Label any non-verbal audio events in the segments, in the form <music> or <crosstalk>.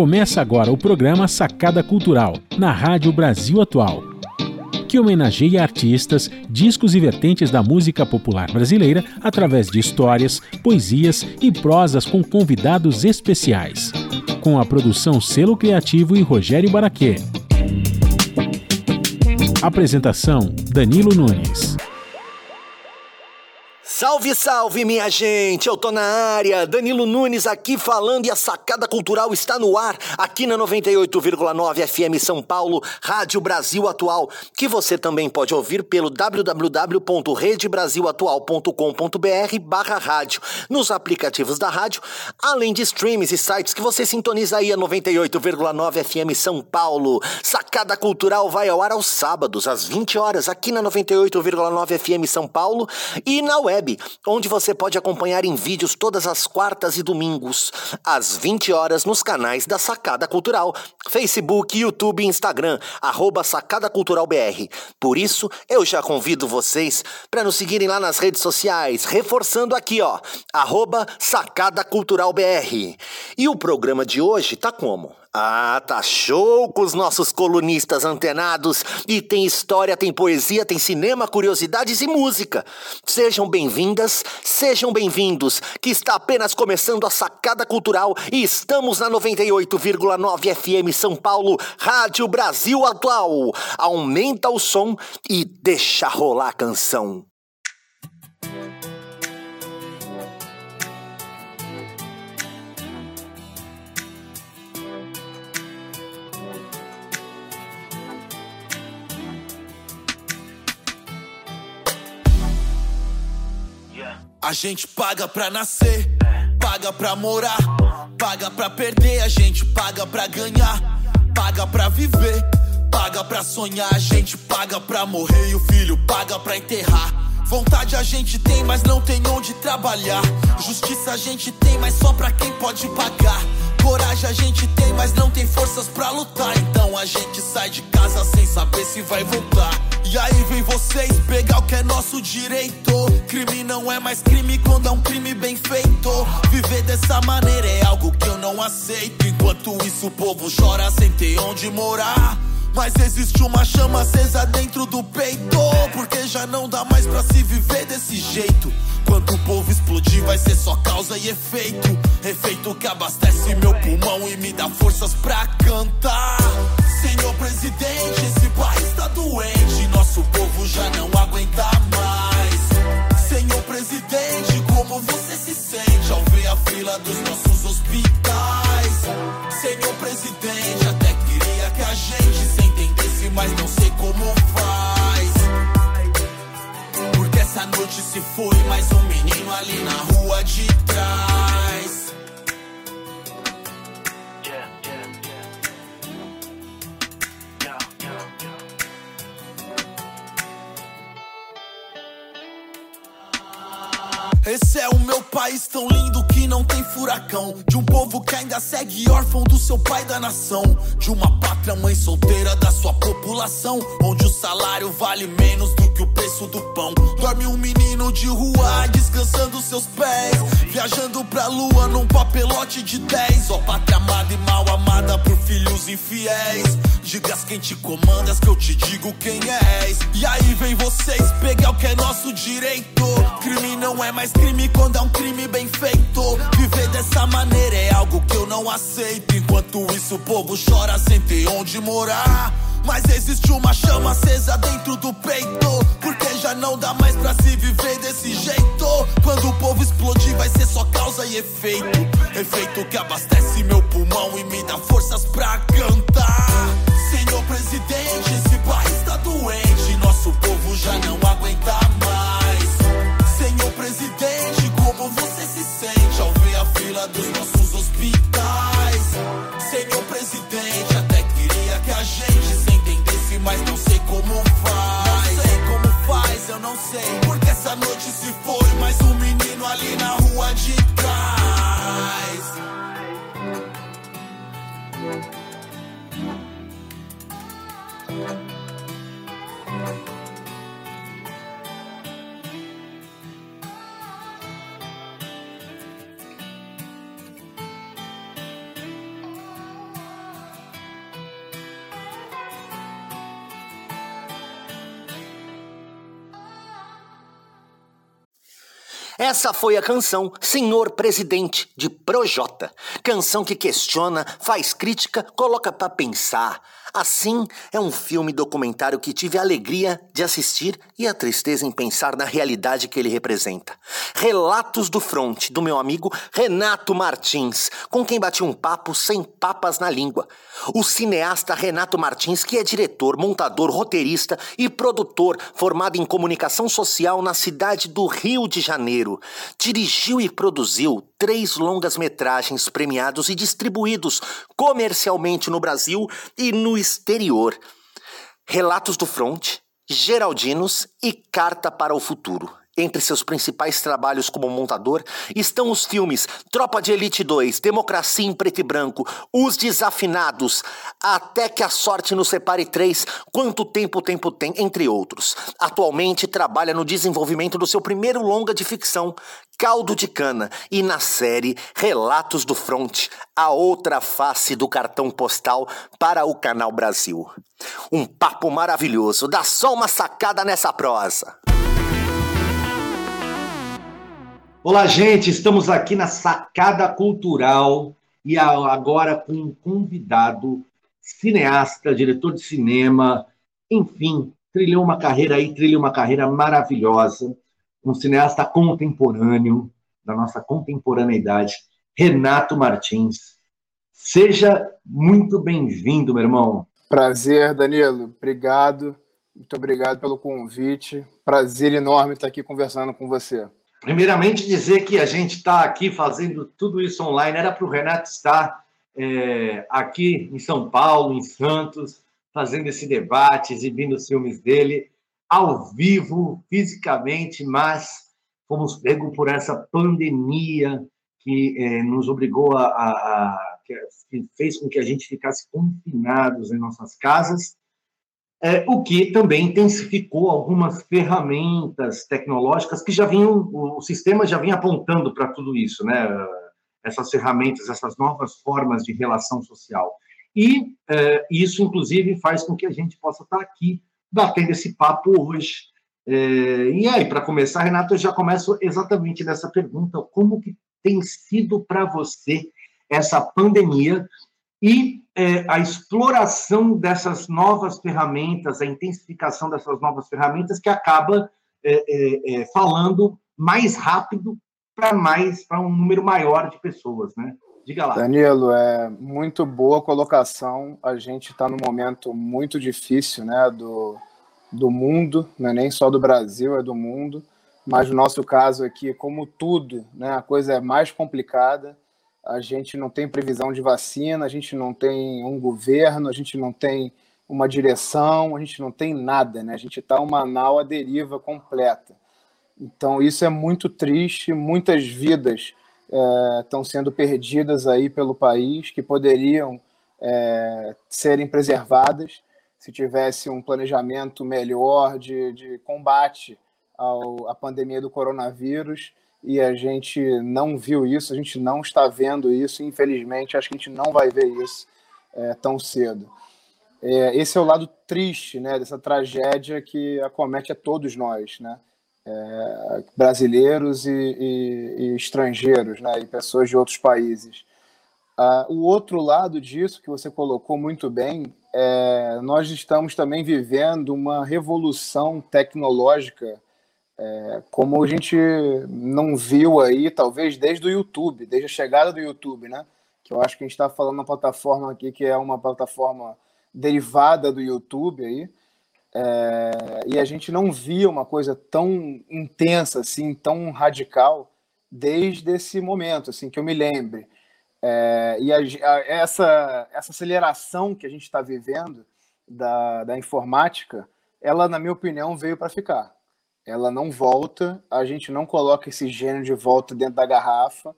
Começa agora o programa Sacada Cultural, na Rádio Brasil Atual, que homenageia artistas, discos e vertentes da música popular brasileira através de histórias, poesias e prosas com convidados especiais. Com a produção Selo Criativo e Rogério Baraquê. Apresentação: Danilo Nunes. Salve, salve, minha gente! Eu tô na área, Danilo Nunes aqui falando e a sacada cultural está no ar, aqui na 98,9 FM São Paulo, Rádio Brasil Atual, que você também pode ouvir pelo www.redebrasilatual.com.br barra rádio, nos aplicativos da rádio, além de streams e sites que você sintoniza aí a 98,9 FM São Paulo. Sacada Cultural vai ao ar aos sábados, às 20 horas, aqui na 98,9 FM São Paulo e na web onde você pode acompanhar em vídeos todas as quartas e domingos, às 20 horas, nos canais da Sacada Cultural, Facebook, YouTube e Instagram, arroba Sacada Cultural BR. Por isso, eu já convido vocês para nos seguirem lá nas redes sociais, reforçando aqui, ó, arroba Sacada Cultural BR. E o programa de hoje tá como? Ah, tá show com os nossos colunistas antenados. E tem história, tem poesia, tem cinema, curiosidades e música. Sejam bem-vindas, sejam bem-vindos, que está apenas começando a sacada cultural e estamos na 98,9 FM São Paulo, Rádio Brasil Atual. Aumenta o som e deixa rolar a canção. A gente paga pra nascer, paga pra morar, paga pra perder, a gente paga pra ganhar, paga pra viver, paga pra sonhar, a gente paga pra morrer e o filho paga pra enterrar. Vontade a gente tem, mas não tem onde trabalhar. Justiça a gente tem, mas só pra quem pode pagar. Coragem a gente tem, mas não tem forças pra lutar. Então a gente sai de casa sem saber se vai voltar. E aí vem vocês pegar o que é nosso direito. Crime não é mais crime quando é um crime bem feito. Viver dessa maneira é algo que eu não aceito. Enquanto isso o povo chora sem ter onde morar. Mas existe uma chama acesa dentro do peito. Porque já não dá mais pra se viver desse jeito. Quando o povo explodir, vai ser só causa e efeito. Efeito que abastece meu pulmão e me dá forças pra cantar. Senhor presidente, esse país tá doente. Nosso povo já não aguenta mais. Senhor presidente, como você se sente ao ver a fila dos mas não sei como faz. Porque essa noite se foi mais um menino ali na rua de trás. Esse é o meu país tão lindo que não tem furacão. De um povo que ainda segue órfão do seu pai da nação. De uma pátria mãe solteira da sua população. Onde o salário vale menos do que o preço do pão. Dorme um menino de rua descansando seus pés. Viajando pra lua num papelote de 10. Ó, pátria amada e mal amada por filhos infiéis. Digas quem te comandas que eu te digo quem és. E aí vem vocês pegar o que é nosso direito. Crime não é mais crime quando é um crime bem feito. Viver dessa maneira é algo que eu não aceito. Enquanto isso, o povo chora sem ter onde morar. Mas existe uma chama acesa dentro do peito. Porque já não dá mais pra se viver desse jeito. Quando o povo explodir, vai ser só causa e efeito. Efeito que abastece meu pulmão e me dá forças pra cantar. Senhor presidente, esse país tá doente. Nosso povo já não aguenta noite Essa foi a canção Senhor Presidente de Projota. Canção que questiona, faz crítica, coloca para pensar. Assim, é um filme documentário que tive a alegria de assistir e a tristeza em pensar na realidade que ele representa. Relatos do Front, do meu amigo Renato Martins, com quem bati um papo sem papas na língua. O cineasta Renato Martins, que é diretor, montador, roteirista e produtor formado em comunicação social na cidade do Rio de Janeiro, dirigiu e produziu três longas-metragens premiados e distribuídos comercialmente no Brasil e no exterior. Relatos do Front, Geraldinos e Carta para o Futuro. Entre seus principais trabalhos como montador estão os filmes Tropa de Elite 2, Democracia em Preto e Branco, Os Desafinados, Até que a Sorte nos Separe 3, Quanto Tempo o Tempo Tem, entre outros. Atualmente trabalha no desenvolvimento do seu primeiro longa de ficção, Caldo de Cana, e na série Relatos do Front, a outra face do cartão postal para o Canal Brasil. Um papo maravilhoso, dá só uma sacada nessa prosa. Olá, gente, estamos aqui na Sacada Cultural e agora com um convidado, cineasta, diretor de cinema, enfim, trilhou uma carreira aí, trilhou uma carreira maravilhosa, um cineasta contemporâneo, da nossa contemporaneidade, Renato Martins. Seja muito bem-vindo, meu irmão. Prazer, Danilo. Obrigado. Muito obrigado pelo convite. Prazer enorme estar aqui conversando com você. Primeiramente, dizer que a gente está aqui fazendo tudo isso online. Era para o Renato estar é, aqui em São Paulo, em Santos, fazendo esse debate, exibindo os filmes dele ao vivo, fisicamente, mas fomos pegos por essa pandemia que é, nos obrigou a, a, a, que fez com que a gente ficasse confinados em nossas casas é, o que também intensificou algumas ferramentas tecnológicas que já vinham, o sistema já vinha apontando para tudo isso, né? Essas ferramentas, essas novas formas de relação social. E é, isso, inclusive, faz com que a gente possa estar aqui batendo esse papo hoje. É, e aí, para começar, Renato, eu já começo exatamente nessa pergunta: como que tem sido para você essa pandemia e é, a exploração dessas novas ferramentas, a intensificação dessas novas ferramentas que acaba é, é, é falando mais rápido para mais para um número maior de pessoas, né? Diga lá. Danilo, é muito boa colocação. A gente está num momento muito difícil, né, do, do mundo, não é nem só do Brasil, é do mundo. Mas no nosso caso aqui, como tudo, né, a coisa é mais complicada a gente não tem previsão de vacina, a gente não tem um governo, a gente não tem uma direção, a gente não tem nada, né? A gente está uma nau à deriva completa. Então isso é muito triste, muitas vidas estão é, sendo perdidas aí pelo país que poderiam é, serem preservadas se tivesse um planejamento melhor de, de combate ao, à pandemia do coronavírus e a gente não viu isso, a gente não está vendo isso, infelizmente acho que a gente não vai ver isso é, tão cedo. É, esse é o lado triste né, dessa tragédia que acomete a todos nós, né? É, brasileiros e, e, e, estrangeiros, né, e pessoas de outros países. Ah, o outro lado disso, que você colocou muito bem, é, nós estamos também vivendo uma revolução tecnológica é, como a gente não viu aí, talvez desde o YouTube, desde a chegada do YouTube, né? Que eu acho que a gente está falando uma plataforma aqui que é uma plataforma derivada do YouTube aí, é, e a gente não via uma coisa tão intensa, assim, tão radical desde esse momento, assim, que eu me lembre. É, e a, a, essa, essa aceleração que a gente está vivendo da, da informática, ela, na minha opinião, veio para ficar ela não volta, a gente não coloca esse gênio de volta dentro da garrafa,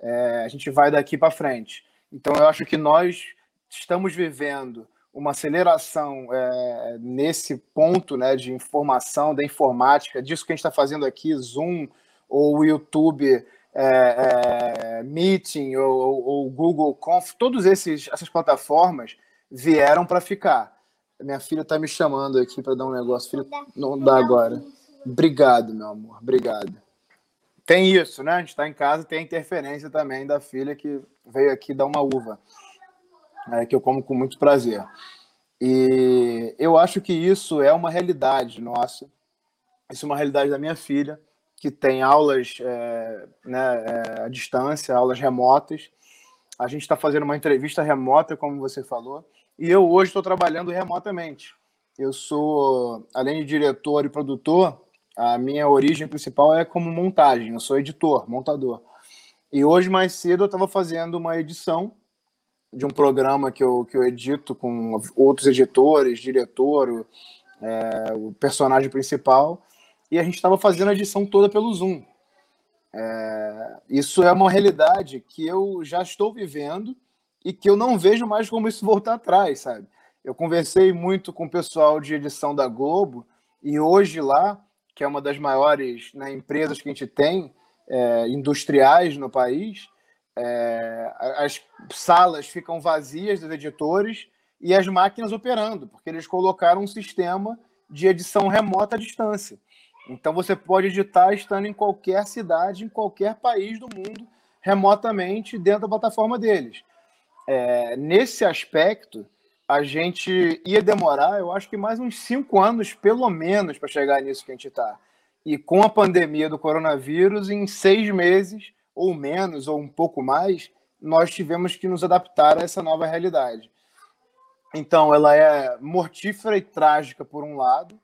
é, a gente vai daqui para frente. Então, eu acho que nós estamos vivendo uma aceleração é, nesse ponto né, de informação, da informática, disso que a gente está fazendo aqui, Zoom ou YouTube é, é, Meeting ou, ou, Google Conf, todas essas plataformas vieram para ficar. Minha filha está me chamando aqui para dar um negócio. Filha, não dá agora. Obrigado, meu amor. Obrigado. tem isso, né? A gente está em casa tem a interferência também da filha que veio aqui dar uma uva, é, que eu como com muito prazer. E eu acho que isso é uma realidade nossa, isso é uma realidade da minha filha, que tem aulas é, né, é, à distância, aulas remotas. A gente está fazendo uma entrevista remota, como você falou, e eu hoje estou trabalhando remotamente. Eu sou, além de diretor e produtor, a minha origem principal é como montagem. Eu sou editor, montador. E hoje, mais cedo, eu estava fazendo uma edição de um programa que eu, que eu edito com outros editores, diretor, é, o personagem principal, e a gente estava fazendo a edição toda pelo Zoom. É, isso é uma realidade que eu já estou vivendo e que eu não vejo mais como isso voltar atrás, sabe? Eu conversei muito com o pessoal de edição da Globo e hoje lá, que é uma das maiores né, empresas que a gente tem, é, industriais no país, é, as salas ficam vazias dos editores e as máquinas operando, porque eles colocaram um sistema de edição remota à distância. Então você pode editar estando em qualquer cidade, em qualquer país do mundo, remotamente dentro da plataforma deles. É, nesse aspecto, a gente ia demorar, eu acho que mais uns cinco anos, pelo menos, para chegar nisso que a gente está. E com a pandemia do coronavírus, em seis meses, ou menos, ou um pouco mais, nós tivemos que nos adaptar a essa nova realidade. Então, ela é mortífera e trágica, por um lado,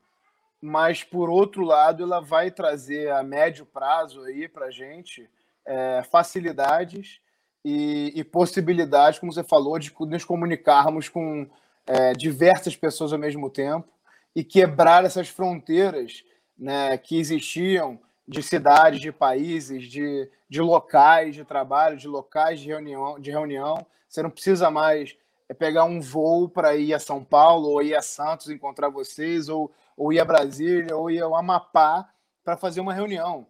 mas, por outro lado, ela vai trazer a médio prazo aí para a gente é, facilidades e, e, possibilidades, como você falou, de nos comunicarmos com é, diversas pessoas ao mesmo tempo e quebrar essas fronteiras né, que existiam de cidades, de países, de, de locais de trabalho, de locais de reunião, de reunião. Você não precisa mais é, pegar um voo para ir a São Paulo ou ir a Santos encontrar vocês, ou, ou ir a Brasília, ou ir ao Amapá para fazer uma reunião,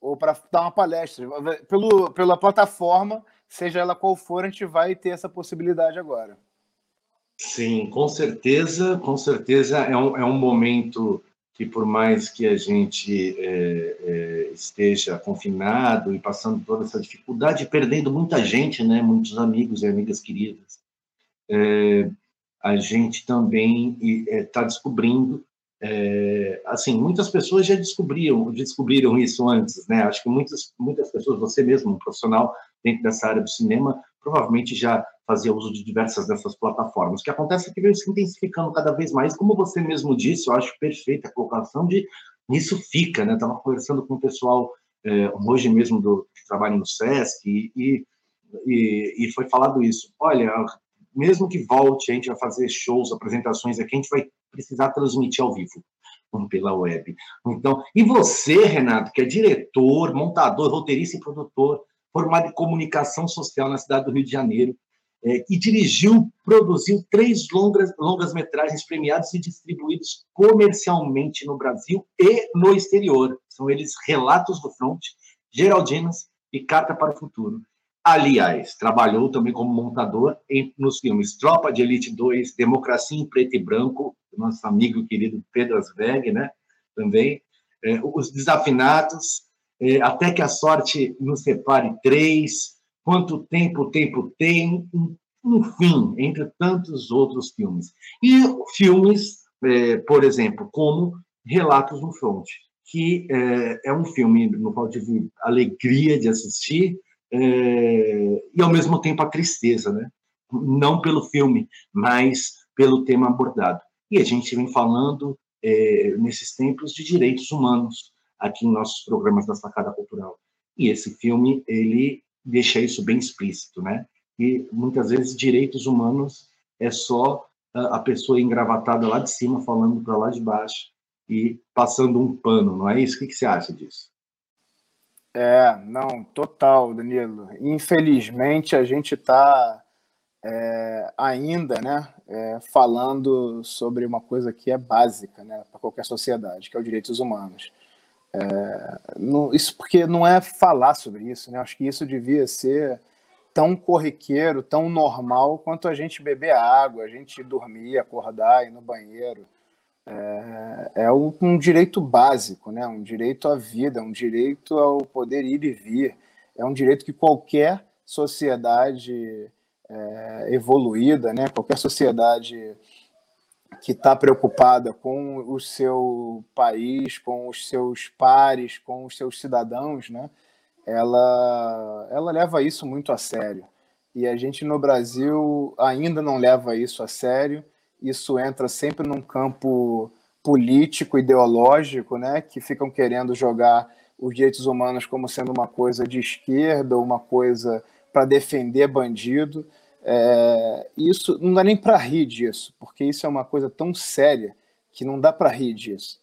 ou para dar uma palestra. Pelo, pela plataforma, seja ela qual for, a gente vai ter essa possibilidade agora. Sim, com certeza, com certeza é um, é um momento que por mais que a gente é, é, esteja confinado e passando toda essa dificuldade, perdendo muita gente, né, muitos amigos e amigas queridas, é, a gente também está é, descobrindo, é, assim, muitas pessoas já descobriam, descobriram isso antes, né? Acho que muitas muitas pessoas, você mesmo, um profissional dentro dessa área do cinema, provavelmente já fazia uso de diversas dessas plataformas. O que acontece é que vem se intensificando cada vez mais, como você mesmo disse, eu acho perfeita a colocação de isso fica, né? Estava conversando com o pessoal é, hoje mesmo do que trabalha no SESC e, e, e foi falado isso. Olha, mesmo que volte, a gente vai fazer shows, apresentações aqui, a gente vai precisar transmitir ao vivo pela web. Então, e você, Renato, que é diretor, montador, roteirista e produtor, formado em comunicação social na cidade do Rio de Janeiro, é, e dirigiu, produziu três longas, longas metragens premiadas e distribuídos comercialmente no Brasil e no exterior. São eles Relatos do Front, Geraldinas e Carta para o Futuro. Aliás, trabalhou também como montador em, nos filmes Tropa de Elite 2, Democracia em Preto e Branco, nosso amigo querido Pedro Asberg, né? Também. É, Os Desafinados, Até que a Sorte nos Separe 3, Quanto Tempo o Tempo Tem, enfim, entre tantos outros filmes. E filmes, é, por exemplo, como Relatos no Front, que é, é, um filme no qual tive alegria de assistir é, e, ao mesmo tempo, a tristeza, né? Não pelo filme, mas pelo tema abordado. E a gente vem falando, é, nesses tempos, de direitos humanos aqui em nossos programas da Sacada Cultural. E esse filme, ele deixa isso bem explícito, né? E muitas vezes direitos humanos é só a pessoa engravatada lá de cima falando para lá de baixo e passando um pano, não é isso? O que, que você acha disso? É, não, total, Danilo. Infelizmente a gente está é, ainda, né, é, falando sobre uma coisa que é básica, né, para qualquer sociedade, que é os direitos humanos. É, isso porque não é falar sobre isso, né? Acho que isso devia ser tão corriqueiro, tão normal quanto a gente beber água, a gente dormir, acordar, ir no banheiro. é, é um direito básico, né? um direito à vida, um direito ao poder ir e vir, é um direito que qualquer sociedade é, evoluída, né? qualquer sociedade que está preocupada com o seu país, com os seus pares, com os seus cidadãos, né? ela, ela leva isso muito a sério. E a gente no Brasil ainda não leva isso a sério. Isso entra sempre num campo político, ideológico, né? que ficam querendo jogar os direitos humanos como sendo uma coisa de esquerda, uma coisa para defender bandido. É, isso não dá nem para rir disso, porque isso é uma coisa tão séria que não dá para rir disso.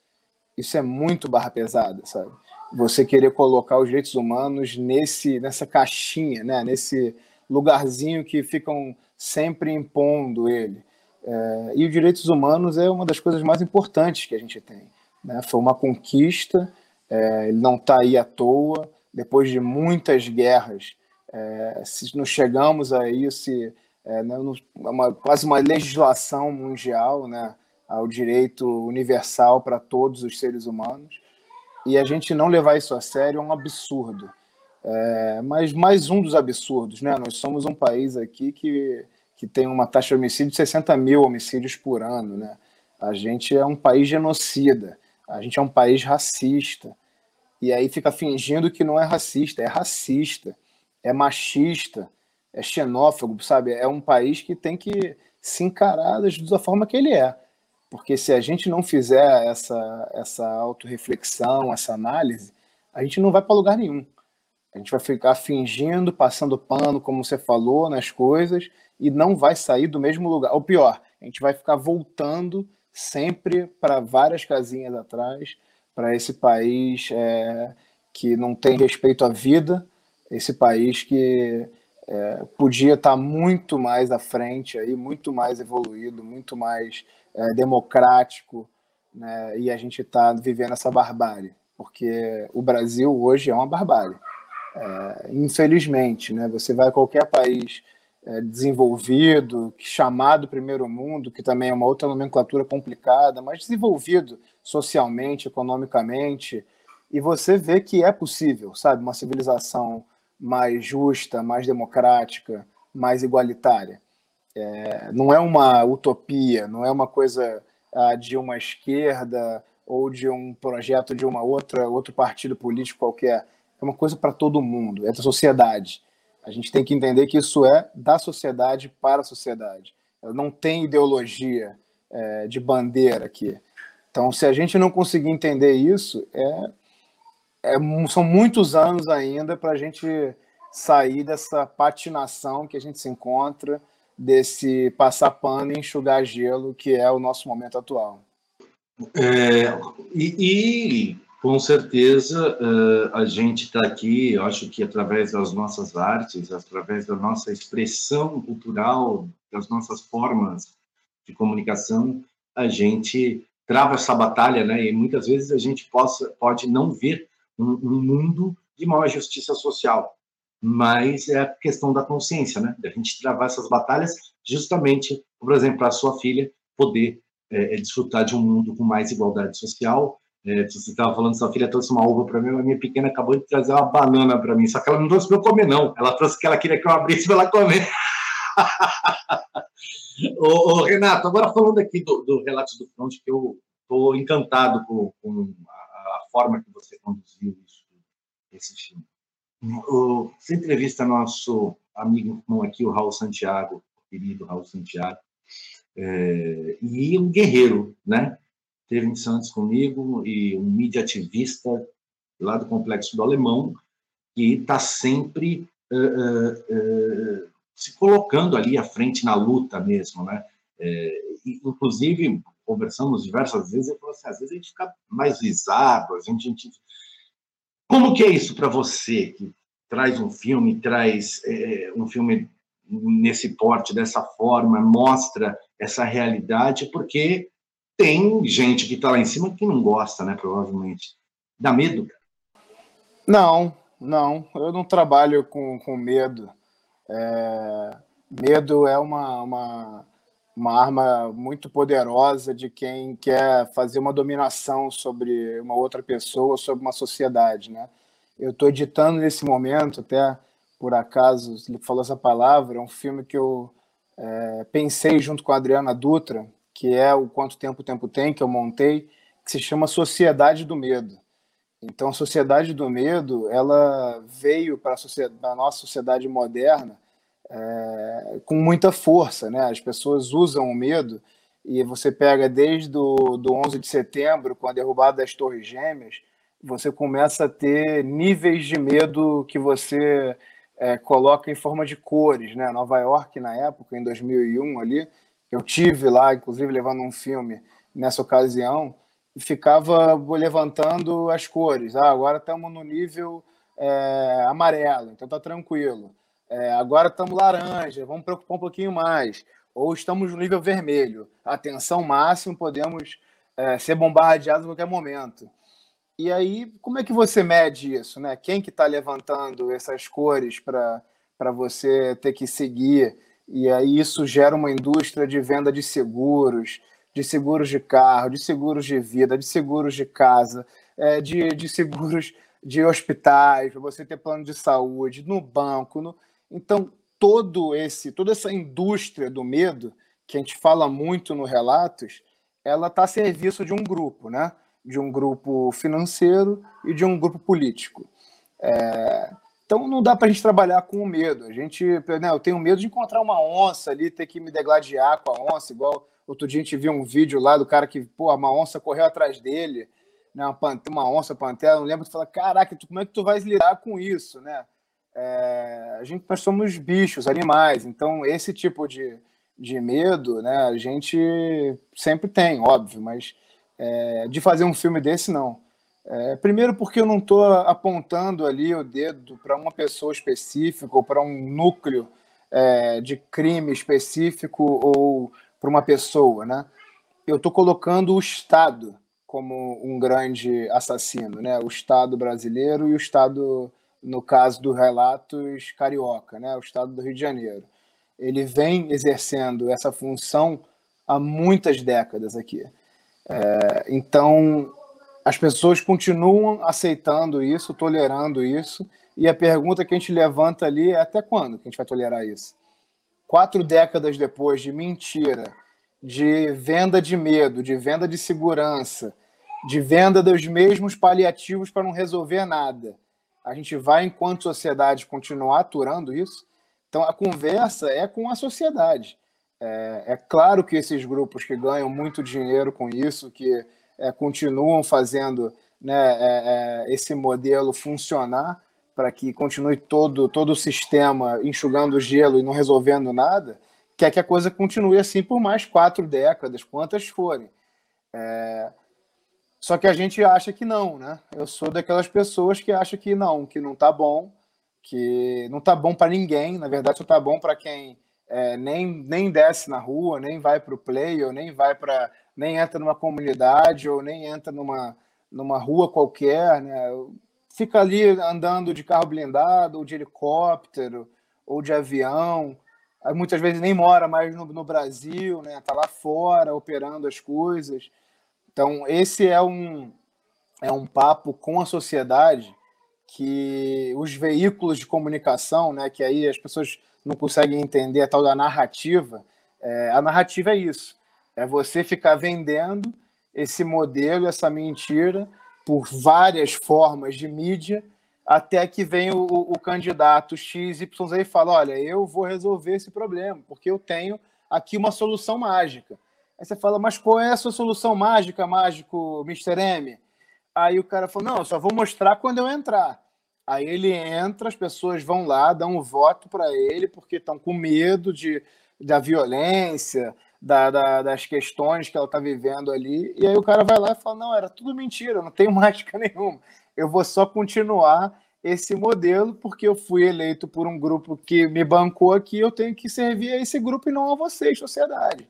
Isso é muito barra pesada, sabe? Você querer colocar os direitos humanos nesse nessa caixinha, né? Nesse lugarzinho que ficam sempre impondo ele. É, e os direitos humanos é uma das coisas mais importantes que a gente tem. Né? Foi uma conquista, é, ele não está aí à toa. Depois de muitas guerras, é, se nós chegamos a isso, é, né, uma, quase uma legislação mundial né, ao direito universal para todos os seres humanos, e a gente não levar isso a sério é um absurdo. É, mas mais um dos absurdos, né? Nós somos um país aqui que, que tem uma taxa de homicídio de 60 mil homicídios por ano, né? A gente é um país genocida, a gente é um país racista. E aí fica fingindo que não é racista, é racista é machista, é xenófobo, sabe? É um país que tem que se encarar da forma que ele é. Porque se a gente não fizer essa, essa autorreflexão, essa análise, a gente não vai para lugar nenhum. A gente vai ficar fingindo, passando pano, como você falou, nas coisas, e não vai sair do mesmo lugar. Ou pior, a gente vai ficar voltando sempre para várias casinhas atrás, para esse país é, que não tem respeito à vida, esse país que é, podia estar muito mais à frente, aí, muito mais evoluído, muito mais é, democrático, né? e a gente está vivendo essa barbárie, porque o Brasil hoje é uma barbárie. É, infelizmente, né? você vai a qualquer país é, desenvolvido, chamado primeiro mundo, que também é uma outra nomenclatura complicada, mas desenvolvido socialmente, economicamente, e você vê que é possível, sabe, uma civilização mais justa, mais democrática, mais igualitária. É, não é uma utopia, não é uma coisa ah, de uma esquerda ou de um projeto de uma outra outro partido político qualquer. É uma coisa para todo mundo, é da sociedade. A gente tem que entender que isso é da sociedade para a sociedade. Não tem ideologia é, de bandeira aqui. Então, se a gente não conseguir entender isso, é é, são muitos anos ainda para a gente sair dessa patinação que a gente se encontra, desse passar pano e enxugar gelo, que é o nosso momento atual. É, e, e, com certeza uh, a gente está aqui, eu acho que através das nossas artes, através da nossa expressão cultural, das nossas formas de comunicação, a gente trava essa batalha, né? E muitas vezes a gente possa, pode não ver um, um mundo de maior justiça social. Mas é a questão da consciência, né? Da gente travar essas batalhas, justamente, por exemplo, para a sua filha poder é, é, desfrutar de um mundo com mais igualdade social. É, você estava falando, sua filha trouxe uma uva para mim, a minha pequena acabou de trazer uma banana para mim, só que ela não trouxe para eu comer, não. Ela trouxe que ela queria que eu abrisse para ela comer. <laughs> ô, ô, Renato, agora falando aqui do, do Relatos do Front, que eu estou encantado com, com forma que você conduziu isso, esse filme. Você entrevista nosso amigo aqui, o Raul Santiago, querido Raul Santiago, é, e um guerreiro, né? Teve em Santos comigo e um mídia ativista lá do Complexo do Alemão, que está sempre uh, uh, uh, se colocando ali à frente na luta mesmo, né? É, inclusive, conversamos diversas vezes, eu falo assim, às vezes a gente fica mais visado, a gente, a gente... Como que é isso para você, que traz um filme, traz é, um filme nesse porte, dessa forma, mostra essa realidade, porque tem gente que está lá em cima que não gosta, né, provavelmente. Dá medo? Não, não, eu não trabalho com, com medo. É, medo é uma, uma uma arma muito poderosa de quem quer fazer uma dominação sobre uma outra pessoa, sobre uma sociedade, né? Eu estou editando nesse momento, até por acaso ele falou essa palavra, é um filme que eu é, pensei junto com a Adriana Dutra, que é o Quanto Tempo o Tempo Tem, que eu montei, que se chama Sociedade do Medo. Então, Sociedade do Medo, ela veio para a nossa sociedade moderna é, com muita força, né? As pessoas usam o medo e você pega desde o do 11 de setembro, com a derrubada das Torres Gêmeas, você começa a ter níveis de medo que você é, coloca em forma de cores, né? Nova York, na época, em 2001 ali, eu tive lá, inclusive levando um filme nessa ocasião, e ficava levantando as cores. Ah, agora estamos no nível é, amarelo, então tá tranquilo. É, agora estamos laranja, vamos preocupar um pouquinho mais. Ou estamos no nível vermelho. Atenção máxima, podemos é, ser bombardeados a qualquer momento. E aí, como é que você mede isso? Né? Quem que está levantando essas cores para você ter que seguir? E aí isso gera uma indústria de venda de seguros, de seguros de carro, de seguros de vida, de seguros de casa, é, de, de seguros de hospitais, para você ter plano de saúde, no banco, no, então, todo esse, toda essa indústria do medo, que a gente fala muito no Relatos, ela está a serviço de um grupo, né? de um grupo financeiro e de um grupo político. É... Então não dá para a gente trabalhar com o medo. A gente, né, eu tenho medo de encontrar uma onça ali, ter que me degladiar com a onça, igual outro dia a gente viu um vídeo lá do cara que, pô, uma onça correu atrás dele, né, uma, uma onça, pantera, não lembro, tu fala, caraca, como é que tu vai lidar com isso, né? É, a gente, nós somos bichos, animais, então esse tipo de, de medo, né, a gente sempre tem, óbvio, mas é, de fazer um filme desse, não. É, primeiro porque eu não estou apontando ali o dedo para uma pessoa específica ou para um núcleo é, de crime específico ou para uma pessoa, né? Eu estou colocando o Estado como um grande assassino, né? O Estado brasileiro e o Estado no caso do Relatos Carioca, né, o estado do Rio de Janeiro. Ele vem exercendo essa função há muitas décadas aqui. É, então, as pessoas continuam aceitando isso, tolerando isso, e a pergunta que a gente levanta ali é até quando que a gente vai tolerar isso? Quatro décadas depois de mentira, de venda de medo, de venda de segurança, de venda dos mesmos paliativos para não resolver nada a gente vai, enquanto sociedade, continuar aturando isso. Então, a conversa é com a sociedade. É, é claro que esses grupos que ganham muito dinheiro com isso, que é, continuam fazendo né, é, é esse modelo funcionar para que continue todo, todo o sistema enxugando gelo e não resolvendo nada, quer que a coisa continue assim por mais quatro décadas, quantas forem. É, só que a gente acha que não, né? Eu sou daquelas pessoas que acham que não, que não tá bom, que não tá bom para ninguém. Na verdade, só tá bom para quem é, nem, nem desce na rua, nem vai para o play, ou nem vai para. nem entra numa comunidade, ou nem entra numa, numa rua qualquer, né? Fica ali andando de carro blindado, ou de helicóptero, ou de avião. Muitas vezes nem mora mais no, no Brasil, né? Tá lá fora operando as coisas. Então, esse é um, é um papo com a sociedade que os veículos de comunicação, né, que aí as pessoas não conseguem entender a tal da narrativa, é, a narrativa é isso, é você ficar vendendo esse modelo, essa mentira, por várias formas de mídia, até que vem o, o candidato XYZ e fala, olha, eu vou resolver esse problema, porque eu tenho aqui uma solução mágica. Aí você fala, mas qual é a sua solução mágica, mágico Mr. M? Aí o cara falou, não, eu só vou mostrar quando eu entrar. Aí ele entra, as pessoas vão lá, dão um voto para ele, porque estão com medo de, da violência, da, da, das questões que ela está vivendo ali. E aí o cara vai lá e fala: não, era tudo mentira, não tenho <laughs> mágica nenhuma. Eu vou só continuar esse modelo, porque eu fui eleito por um grupo que me bancou aqui, eu tenho que servir a esse grupo e não a vocês, sociedade.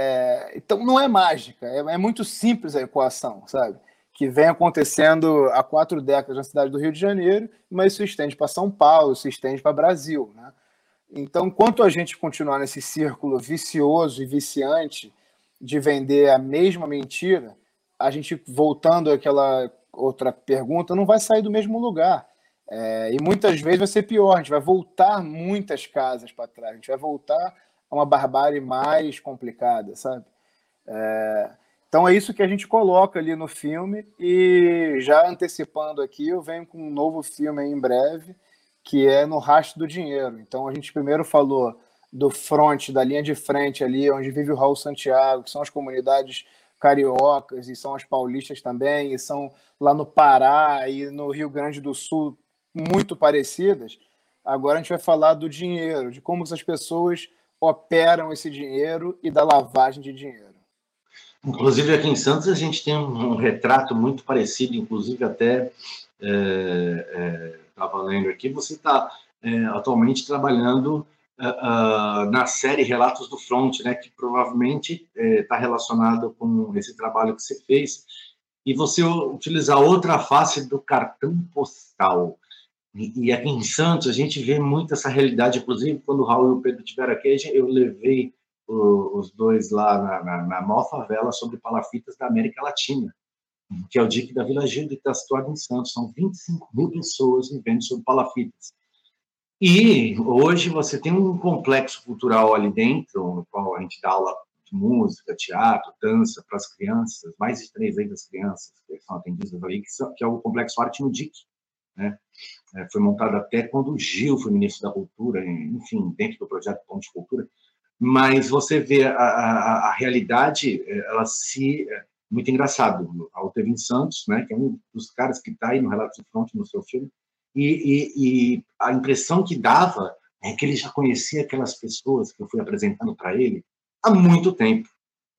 É, então não é mágica, é, é, muito simples a equação, sabe? Que vem acontecendo há quatro décadas na cidade do Rio de Janeiro, mas isso estende para São Paulo, se estende para Brasil, né? Então, enquanto a gente continuar nesse círculo vicioso e viciante de vender a mesma mentira, a gente, voltando àquela outra pergunta, não vai sair do mesmo lugar. É, e muitas vezes vai ser pior, a gente vai voltar muitas casas para trás, a gente vai voltar uma barbárie mais complicada, sabe? É, então é isso que a gente coloca ali no filme e já antecipando aqui, eu venho com um novo filme em breve, que é no Rastro do Dinheiro. Então a gente primeiro falou do front, da linha de frente ali, onde vive o Raul Santiago, que são as comunidades cariocas e são as paulistas também, e são lá no Pará e no Rio Grande do Sul muito parecidas. Agora a gente vai falar do dinheiro, de como essas pessoas operam esse dinheiro e da lavagem de dinheiro. Inclusive aqui em Santos a gente tem um, retrato muito parecido, inclusive até estava é, é, lendo aqui, você está é, atualmente trabalhando uh, uh, na série Relatos do Front, né, que provavelmente está é, relacionado com esse trabalho que você fez, e você utilizar outra face do cartão postal. E, aqui em Santos a gente vê muito essa realidade, inclusive quando o Raul e o Pedro estiveram aqui, eu levei os dois lá na, na, na maior favela sobre palafitas da América Latina, que é o DIC da Vila Gilda, que está situado em Santos. São 25 mil pessoas vivendo sobre palafitas. E hoje você tem um complexo cultural ali dentro, no qual a gente dá aula de música, teatro, dança para as crianças, mais de três aí das crianças que são atendidas ali, que, são, que é o Complexo Arte no DIC. Né? É, foi montado até quando o Gil foi ministro da Cultura, enfim, dentro do projeto Ponte de Cultura mas você vê a, a, a realidade, eh, ela se é muito engraçado. O Tevin Santos, né, que é um dos caras que está aí no Relato de Front no seu filme, e, e, e, a impressão que dava é que ele já conhecia aquelas pessoas que eu fui apresentando para ele há muito tempo.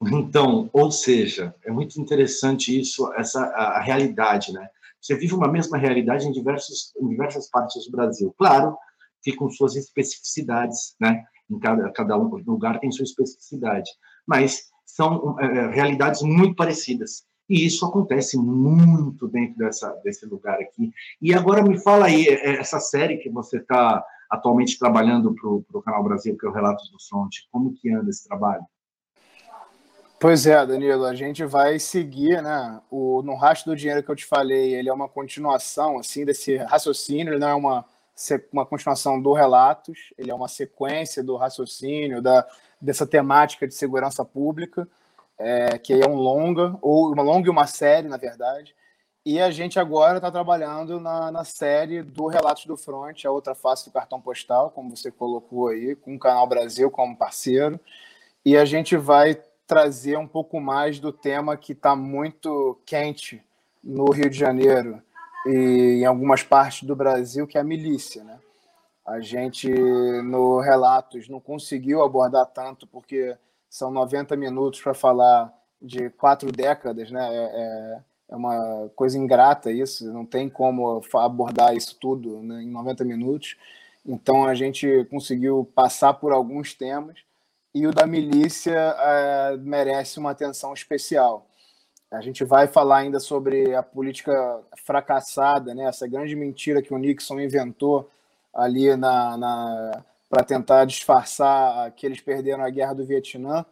Então, ou seja, é muito interessante isso, essa a, a realidade, né? Você vive uma mesma realidade em diversos em diversas partes do Brasil. Claro, que com suas especificidades, né? em cada, cada lugar tem sua especificidade, mas são é, realidades muito parecidas. E isso acontece muito dentro dessa, desse lugar aqui. E agora me fala aí, é, é, essa série que você está atualmente trabalhando para o Canal Brasil, que é o Relatos do Front, como que anda esse trabalho? Pois é, Danilo, a gente vai seguir, né? O No Rastro do Dinheiro que eu te falei, ele é uma continuação, assim, desse raciocínio, ele não é uma uma continuação do Relatos, ele é uma sequência do raciocínio, da, dessa temática de segurança pública, é, que é um longa, ou uma longa e uma série, na verdade. E a gente agora está trabalhando na, na série do Relatos do Front, a outra face do cartão postal, como você colocou aí, com o Canal Brasil como parceiro. E a gente vai trazer um pouco mais do tema que está muito quente no Rio de Janeiro, e em algumas partes do Brasil, que é a milícia. Né? A gente, no Relatos, não conseguiu abordar tanto, porque são 90 minutos para falar de quatro décadas, né? É, é, é, uma coisa ingrata isso, não tem como abordar isso tudo né, em 90 minutos. Então a gente conseguiu passar por alguns temas e o da milícia é, merece uma atenção especial. A gente vai falar ainda sobre a política fracassada, né? essa grande mentira que o Nixon inventou ali na, na para tentar disfarçar que eles perderam a guerra do Vietnã,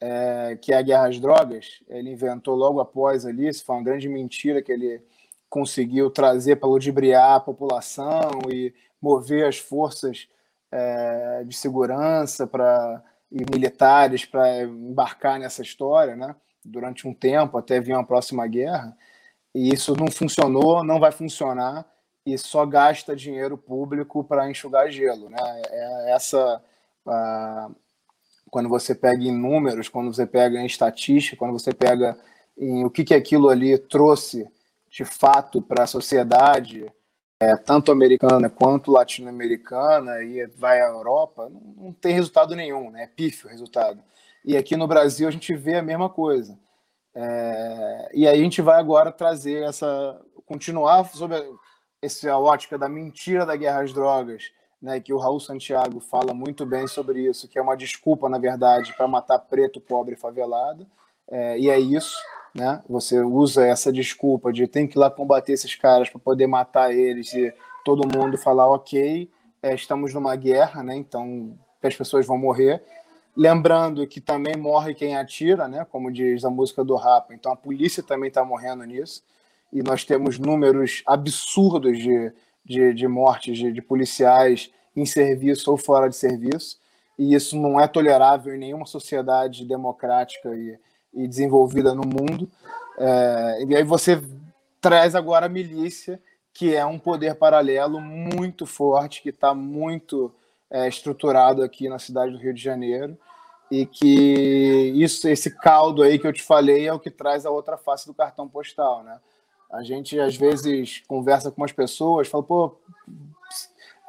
é, que é a guerra às drogas. Ele inventou logo após ali, isso foi uma grande mentira que ele conseguiu trazer para ludibriar a população e mover as forças é, de segurança para e militares para embarcar nessa história, né? durante um tempo até vir uma próxima guerra, e isso não funcionou, não vai funcionar, e só gasta dinheiro público para enxugar gelo. Né? É essa. A, quando você pega em números, quando você pega em estatística, quando você pega em o que, que aquilo ali trouxe de fato para a sociedade, é, tanto americana quanto latino-americana, e vai à Europa, não, não, tem resultado nenhum, né? é pífio o resultado. E aqui no Brasil a gente vê a mesma coisa. É, e aí a gente vai agora trazer essa. continuar sobre essa ótica da mentira da guerra às drogas, né, que o Raul Santiago fala muito bem sobre isso, que é uma desculpa, na verdade, para matar preto, pobre e favelado. É, e é isso. Né? Você usa essa desculpa de tem que ir lá combater esses caras para poder matar eles e todo mundo falar ok, é, estamos numa guerra, né? Então as pessoas vão morrer. Lembrando que também morre quem atira, né? Como diz a música do Rapa. Então a polícia também está morrendo nisso. E nós temos números absurdos de, de, de mortes de, de policiais em serviço ou fora de serviço. E isso não é tolerável em nenhuma sociedade democrática e, e desenvolvida no mundo. É, e aí você traz agora a milícia, que é um poder paralelo muito forte, que está muito é, estruturado aqui na cidade do Rio de Janeiro e que isso, esse caldo aí que eu te falei é o que traz a outra face do cartão postal, né? A gente às vezes conversa com as pessoas, fala, pô,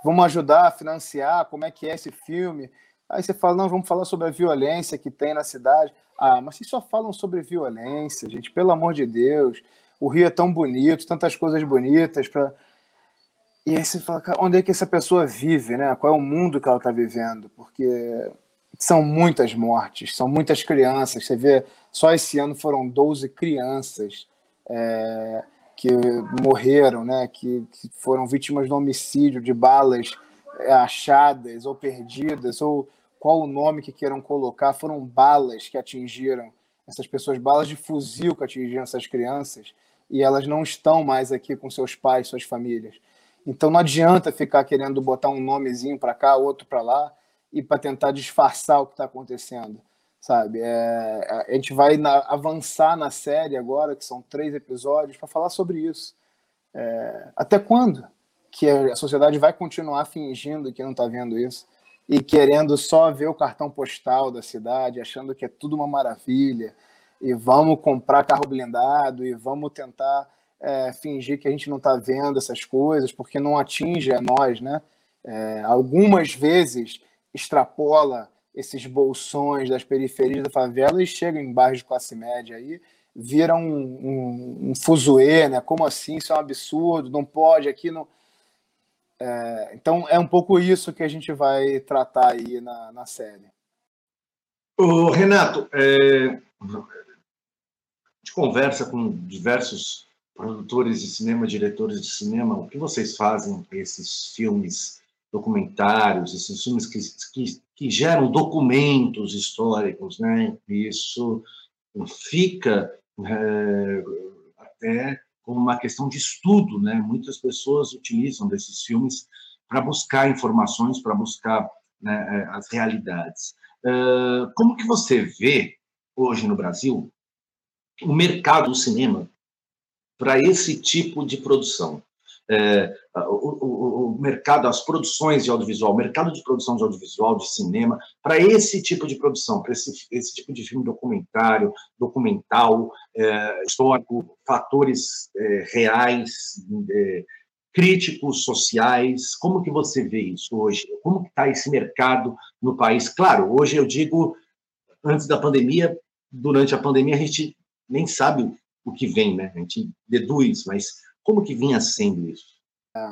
vamos ajudar a financiar, como é que é esse filme? Aí você fala, não, vamos falar sobre a violência que tem na cidade. Ah, mas vocês só falam sobre violência, gente, pelo amor de Deus. O Rio é tão bonito, tantas coisas bonitas para e aí você fala, onde é que essa pessoa vive, né? Qual é o mundo que ela está vivendo? Porque são muitas mortes, são muitas crianças. Você vê, só esse ano foram 12 crianças é, que morreram, né? Que, que, foram vítimas de homicídio, de balas é, achadas ou perdidas, ou qual o nome que queiram colocar. Foram balas que atingiram essas pessoas, balas de fuzil que atingiram essas crianças, e elas não estão mais aqui com seus pais, suas famílias. Então não adianta ficar querendo botar um nomezinho para cá, outro para lá, e para tentar disfarçar o que está acontecendo, sabe? É, a gente vai na, avançar na série agora, que são três episódios, para falar sobre isso. É, até quando que a sociedade vai continuar fingindo que não está vendo isso e querendo só ver o cartão postal da cidade, achando que é tudo uma maravilha e vamos comprar carro blindado e vamos tentar é, fingir que a gente não está vendo essas coisas, porque não atinge a nós, né? É, algumas vezes extrapola esses bolsões das periferias da favela e chega em bairros de classe média aí, vira um, um, um fuzuê, né? Como assim? Isso é um absurdo, não pode, aqui não... É, então é um pouco isso que a gente vai tratar aí na, na série. Ô, Renato, é, a gente conversa com diversos produtores de cinema, diretores de cinema, o que vocês fazem esses filmes documentários, esses filmes que, que, que geram documentos históricos, né? Isso fica é, até como uma questão de estudo, né? Muitas pessoas utilizam desses filmes para buscar informações, para buscar né, é, as realidades. Como que você vê hoje no Brasil o mercado do cinema para esse tipo de produção. É, o, o, o, mercado, as produções de audiovisual, o mercado de produção de audiovisual, de cinema, para esse tipo de produção, para esse, esse tipo de filme documentário, documental, é, histórico, fatores é, reais, é, críticos sociais, como que você vê isso hoje? Como que está esse mercado no país? Claro, hoje eu digo, antes da pandemia, durante a pandemia, a gente nem sabe o que vem, né? A gente deduz, mas como que vinha sendo isso? É,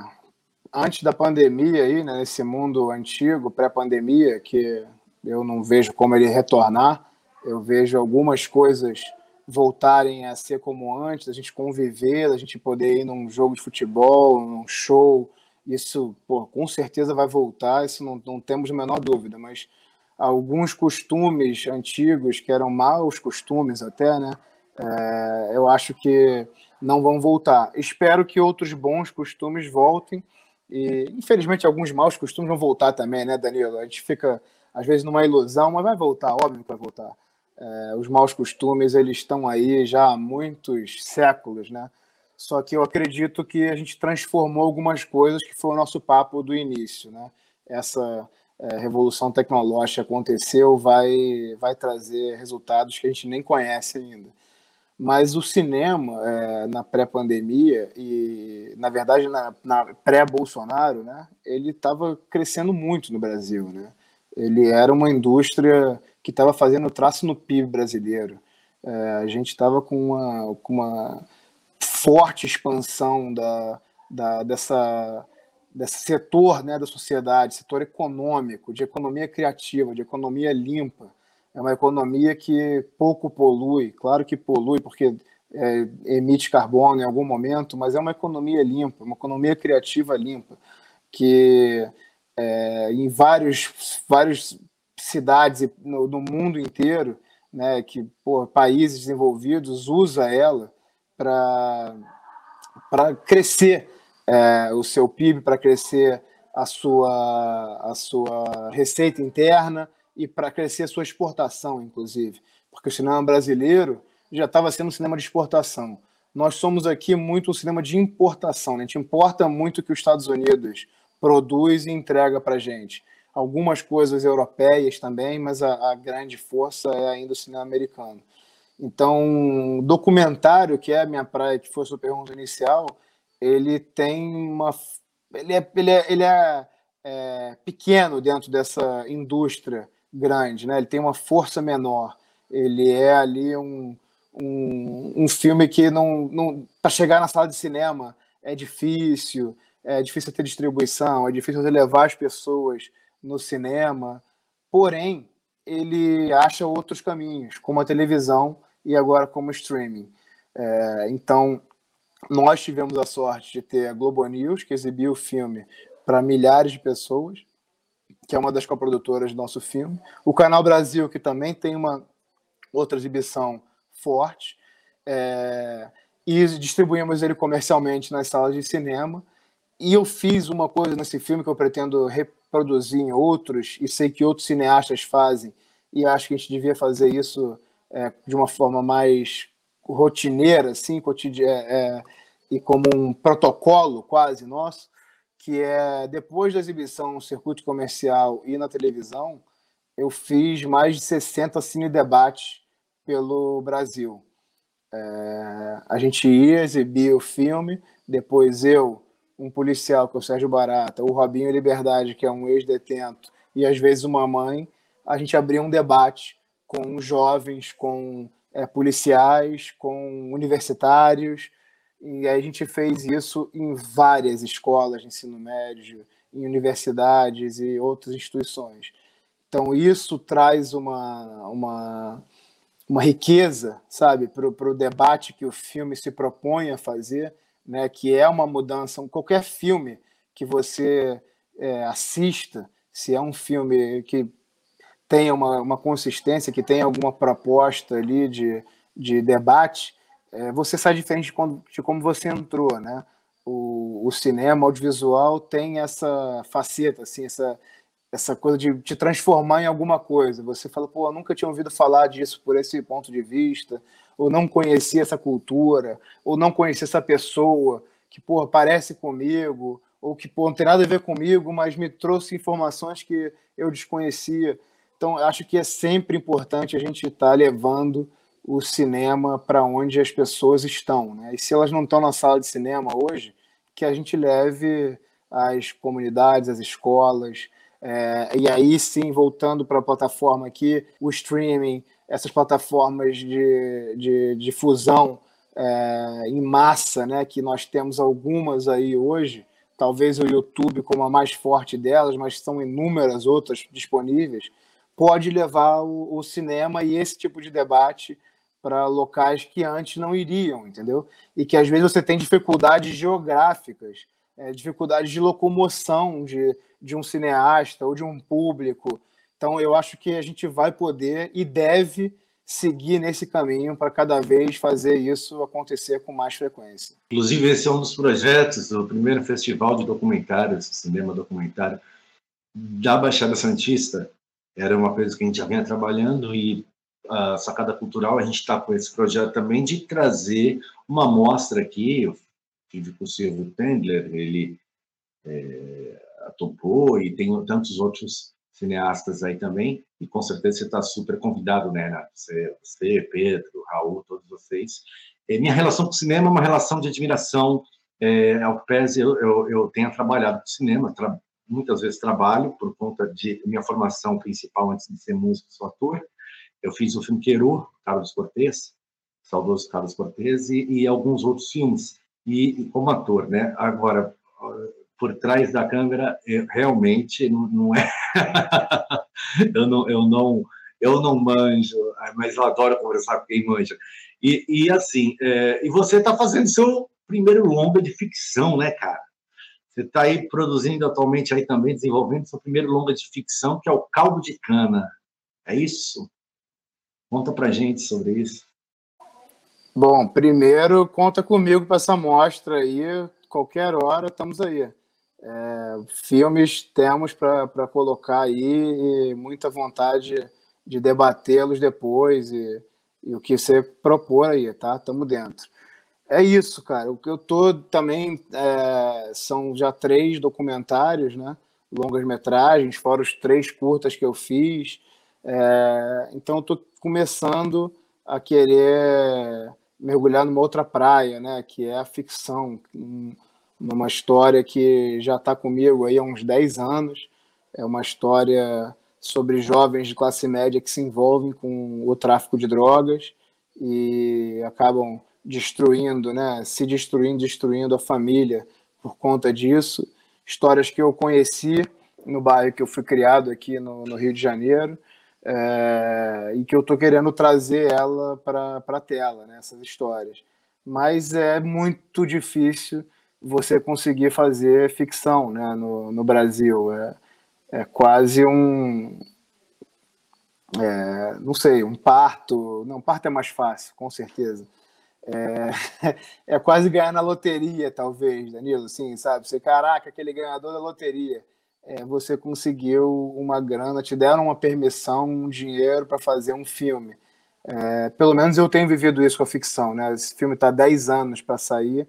antes da pandemia aí, né, nesse mundo antigo, pré-pandemia, que eu não vejo como ele retornar, eu vejo algumas coisas voltarem a ser como antes, a gente conviver, a gente poder ir num jogo de futebol, num show, isso, pô, com certeza vai voltar, isso não, não temos a menor dúvida, mas alguns costumes antigos, que eram maus costumes até, né, é, eu acho que não vão voltar. Espero que outros bons costumes voltem. E, infelizmente, alguns maus costumes vão voltar também, né, Danilo? A gente fica, às vezes, numa ilusão, mas vai voltar, óbvio que vai voltar. É, os maus costumes, eles estão aí já há muitos séculos, né? Só que eu acredito que a gente transformou algumas coisas que foi o nosso papo do início, né? Essa é, revolução tecnológica aconteceu, vai, vai trazer resultados que a gente nem conhece ainda. Mas o cinema, é, na pré-pandemia e, na verdade, na, na pré-Bolsonaro, né, ele estava crescendo muito no Brasil. Né? Ele era uma indústria que estava fazendo traço no PIB brasileiro. É, a gente estava com uma, com uma forte expansão da, da, dessa, desse setor né, da sociedade, setor econômico, de economia criativa, de economia limpa é uma economia que pouco polui, claro que polui porque é, emite carbono em algum momento, mas é uma economia limpa, uma economia criativa limpa, que é, em vários, várias cidades no, no mundo inteiro, né, que por países desenvolvidos usa ela para crescer é, o seu PIB, para crescer a sua, a sua receita interna e para crescer a sua exportação, inclusive. Porque o cinema brasileiro já estava sendo um cinema de exportação. Nós somos aqui muito um cinema de importação. Né? A gente importa muito o que os Estados Unidos produz e entrega para a gente. Algumas coisas europeias também, mas a, a grande força é ainda o cinema americano. Então, documentário, que é a minha praia, que foi a sua pergunta inicial, ele tem uma. Ele é, ele é, ele é, é pequeno dentro dessa indústria grande, né? ele tem uma força menor. Ele é ali um, um, um filme que não, não para chegar na sala de cinema é difícil, é difícil ter distribuição, é difícil levar as pessoas no cinema. Porém, ele acha outros caminhos, como a televisão e agora como streaming. É, então, nós tivemos a sorte de ter a Globo News, que exibiu o filme para milhares de pessoas, que é uma das coprodutoras do nosso filme. O Canal Brasil, que também tem uma outra exibição forte. É, e distribuímos ele comercialmente nas salas de cinema. E eu fiz uma coisa nesse filme que eu pretendo reproduzir em outros, e sei que outros cineastas fazem, e acho que a gente devia fazer isso é, de uma forma mais rotineira, assim, cotidiana, é, é, e como um protocolo quase nosso, que é depois da exibição no circuito comercial e na televisão, eu fiz mais de 60 cine debates pelo Brasil. É, a gente ia exibir o filme, depois eu, um policial, que é o Sérgio Barata, o Robinho Liberdade, que é um ex-detento, e às vezes uma mãe, a gente abria um debate com jovens, com é, policiais, com universitários, e a gente fez isso em várias escolas de ensino médio, em universidades e outras instituições. Então, isso traz uma, uma, uma riqueza, sabe, para o debate que o filme se propõe a fazer, né, que é uma mudança. Qualquer filme que você é, assista, se é um filme que tenha uma, uma consistência, que tenha alguma proposta ali de, de debate, é, você sai diferente de, quando, de como você entrou, né? O, o cinema, o audiovisual tem essa faceta, assim, essa, essa coisa de te transformar em alguma coisa. Você fala, pô, eu nunca tinha ouvido falar disso por esse ponto de vista, ou não conhecia essa cultura, ou não conhecia essa pessoa que, pô, parece comigo, ou que, pô, não tem nada a ver comigo, mas me trouxe informações que eu desconhecia. Então, acho que é sempre importante a gente estar tá levando o cinema para onde as pessoas estão. Né? E se elas não estão na sala de cinema hoje, que a gente leve as comunidades, as escolas, é, e aí sim, voltando para a plataforma aqui, o streaming, essas plataformas de, de difusão é, em massa, né, que nós temos algumas aí hoje, talvez o YouTube como a mais forte delas, mas são inúmeras outras disponíveis, pode levar o, o cinema e esse tipo de debate para locais que antes não iriam, entendeu? E que às vezes você tem dificuldades geográficas, é, dificuldades de locomoção de, de um cineasta ou de um público. Então, eu acho que a gente vai poder e deve seguir nesse caminho para cada vez fazer isso acontecer com mais frequência. Inclusive, esse é um dos projetos do primeiro festival de documentários, cinema documentário, da Baixada Santista. Era uma coisa que a gente já vinha trabalhando e a Sacada Cultural, a gente está com esse projeto também de trazer uma amostra aqui. Eu tive com o Silvio Tendler, ele é, topou, e tem tantos outros cineastas aí também, e com certeza você está super convidado, né, Renato? Você, você, Pedro, Raul, todos vocês. É, minha relação com o cinema é uma relação de admiração, é, ao pés eu, eu, eu tenho trabalhado com cinema, tra muitas vezes trabalho por conta de minha formação principal antes de ser músico, sou ator, eu fiz o filme Queru, Carlos Cortez, saudoso Carlos Cortez, e, e alguns outros filmes, e, e, como ator, né? Agora, por trás da câmera, eu, realmente não, não é. <laughs> eu, não, eu, não, eu não manjo, mas eu adoro conversar com quem manja. E, e assim, é, e você está fazendo seu primeiro longa de ficção, né, cara? Você está aí produzindo atualmente aí também, desenvolvendo seu primeiro longa de ficção, que é o Caldo de Cana. É isso? Conta pra gente sobre isso. Bom, primeiro, conta comigo para essa mostra aí. Qualquer hora, estamos aí. É, filmes temos para colocar aí e muita vontade de debatê-los depois e, e, o que você propor aí, tá? Estamos dentro. É isso, cara. O que eu tô também é, são já três documentários, né? Longas metragens, fora os três curtas que eu fiz. É, então, eu tô começando a querer mergulhar numa outra praia, né, que é a ficção, numa história que já está comigo aí há uns 10 anos. É uma história sobre jovens de classe média que se envolvem com o tráfico de drogas e acabam destruindo, né, se destruindo, destruindo a família por conta disso. Histórias que eu conheci no bairro que eu fui criado aqui no, no Rio de Janeiro é, e que eu estou querendo trazer ela para a tela, né, essas histórias. Mas é muito difícil você conseguir fazer ficção né, no, no Brasil. É, é quase um. É, não sei, um parto. Não, parto é mais fácil, com certeza. É, <laughs> é quase ganhar na loteria, talvez, Danilo. Assim, sabe? Você, caraca, aquele ganhador da loteria é, você conseguiu uma grana, te deram uma permissão, um dinheiro para fazer um filme. É, pelo menos eu tenho vivido isso com a ficção, né? Esse filme está 10 anos para sair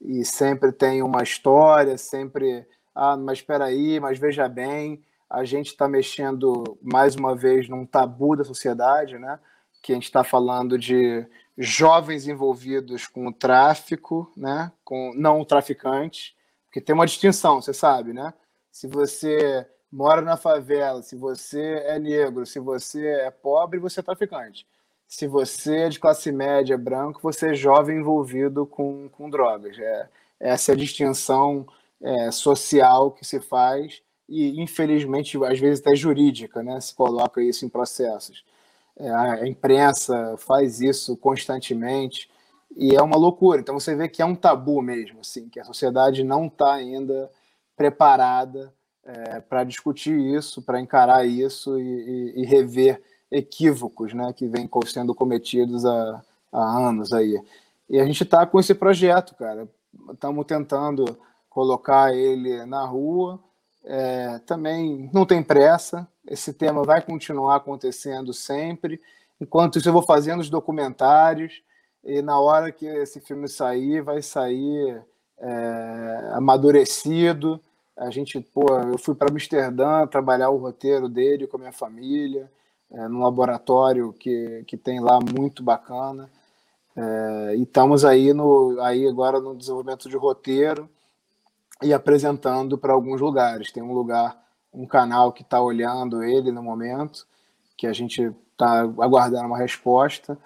e sempre tem uma história, sempre, ah, mas espera aí, mas veja bem, a gente está mexendo mais uma vez num tabu da sociedade, né? Que a gente está falando de jovens envolvidos com o tráfico, né? Com não traficantes, porque tem uma distinção, você sabe, né? Se você mora na favela, se você é negro, se você é pobre, você é traficante. Se você é de classe média, branco, você é jovem envolvido com, com drogas. É, essa é a distinção é, social que se faz e, infelizmente, às vezes até jurídica, né? Se coloca isso em processos. É, a imprensa faz isso constantemente e é uma loucura. Então você vê que é um tabu mesmo, assim, que a sociedade não está ainda preparada é, para discutir isso, para encarar isso e, e, e, rever equívocos né, que vêm sendo cometidos há, há anos aí. E a gente está com esse projeto, cara. Estamos tentando colocar ele na rua. É, também não tem pressa. Esse tema vai continuar acontecendo sempre. Enquanto isso, eu vou fazendo os documentários. E na hora que esse filme sair, vai sair é, amadurecido a gente, pô, eu fui para Amsterdã trabalhar o roteiro dele com a minha família, é, num laboratório que, que tem lá muito bacana. É, e estamos aí, no, aí agora no desenvolvimento de roteiro e apresentando para alguns lugares. Tem um lugar, um canal que está olhando ele no momento, que a gente está aguardando uma resposta.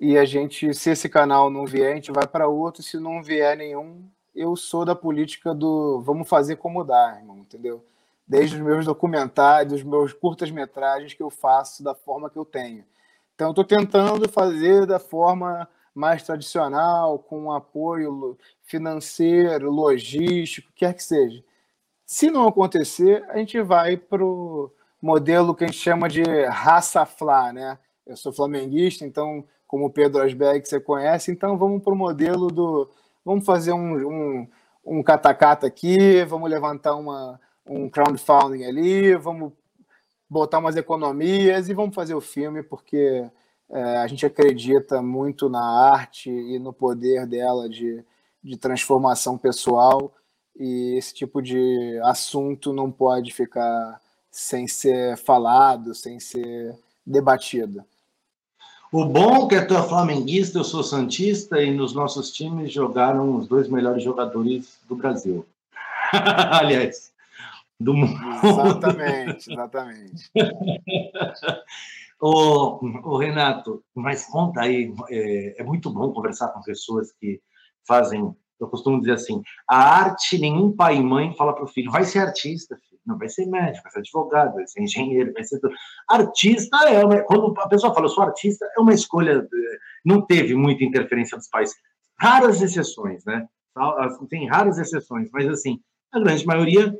E a gente, se esse canal não vier, a gente vai para outro. Se não vier nenhum, eu sou da política do vamos fazer como dá, irmão, entendeu? Desde os meus documentários, os meus curtas-metragens que eu faço da forma que eu tenho. Então, estou tentando fazer da forma mais tradicional, com apoio financeiro, logístico, quer que seja. Se não acontecer, a gente vai para o modelo que a gente chama de raça flá, né? Eu sou flamenguista, então, como o Pedro Asberg, você conhece, então vamos para o modelo do vamos fazer um, um, um catacata aqui, vamos levantar uma, um crowdfunding ali, vamos botar umas economias e vamos fazer o filme, porque é, a gente acredita muito na arte e no poder dela de, de transformação pessoal, e esse tipo de assunto não pode ficar sem ser falado, sem ser debatido. O bom é que tu é flamenguista, eu sou santista, e nos nossos times jogaram os dois melhores jogadores do Brasil. <laughs> Aliás, do mundo. Exatamente, exatamente. <laughs> ô, ô, Renato, mas conta aí, é, é muito bom conversar com pessoas que fazem, eu costumo dizer assim, a arte, nenhum pai e mãe fala para o filho, vai ser artista, filho. Não, vai ser médico, vai ser advogado, vai ser engenheiro, vai ser. Artista é uma. Quando a pessoa fala, eu sou artista, é uma escolha. Não teve muita interferência dos pais. Raras exceções, né? Tem raras exceções, mas assim, A grande maioria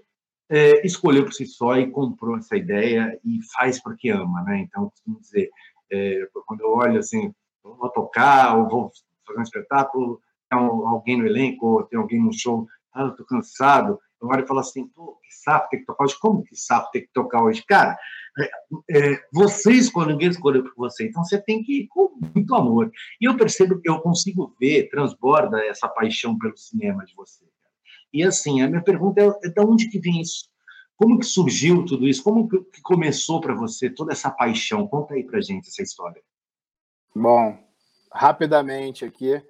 é, escolheu por si só e comprou essa ideia e faz porque ama, né? Então, costumo dizer, é, quando eu olho assim, vou tocar ou vou fazer um espetáculo, tem alguém no elenco ou tem alguém no show, ah, eu tô cansado, eu olho e falo assim, pô, que sapo tem que tocar hoje, como que sapo tem que tocar hoje? Cara, é, é, você escolhe, ninguém escolheu por você, então você tem que ir com muito amor. E eu percebo que eu consigo ver, transborda essa paixão pelo cinema de você. E assim, a minha pergunta é, é de onde que vem isso? Como que surgiu tudo isso? Como que começou para você toda essa paixão? Conta aí para gente essa história. Bom, rapidamente aqui.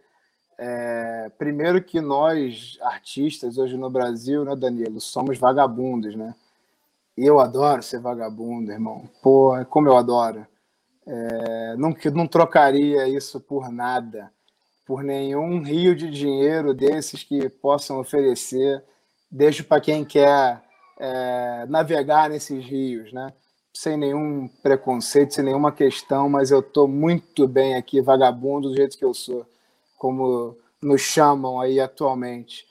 É, primeiro que nós, artistas, hoje no Brasil, né, Danilo, somos vagabundos, né? Eu adoro ser vagabundo, irmão. Pô, como eu adoro. É, não, não trocaria isso por nada por nenhum rio de dinheiro desses que possam oferecer. Deixo para quem quer é, navegar nesses rios, né? Sem nenhum preconceito, sem nenhuma questão, mas eu estou muito bem aqui, vagabundo do jeito que eu sou, como nos chamam aí atualmente.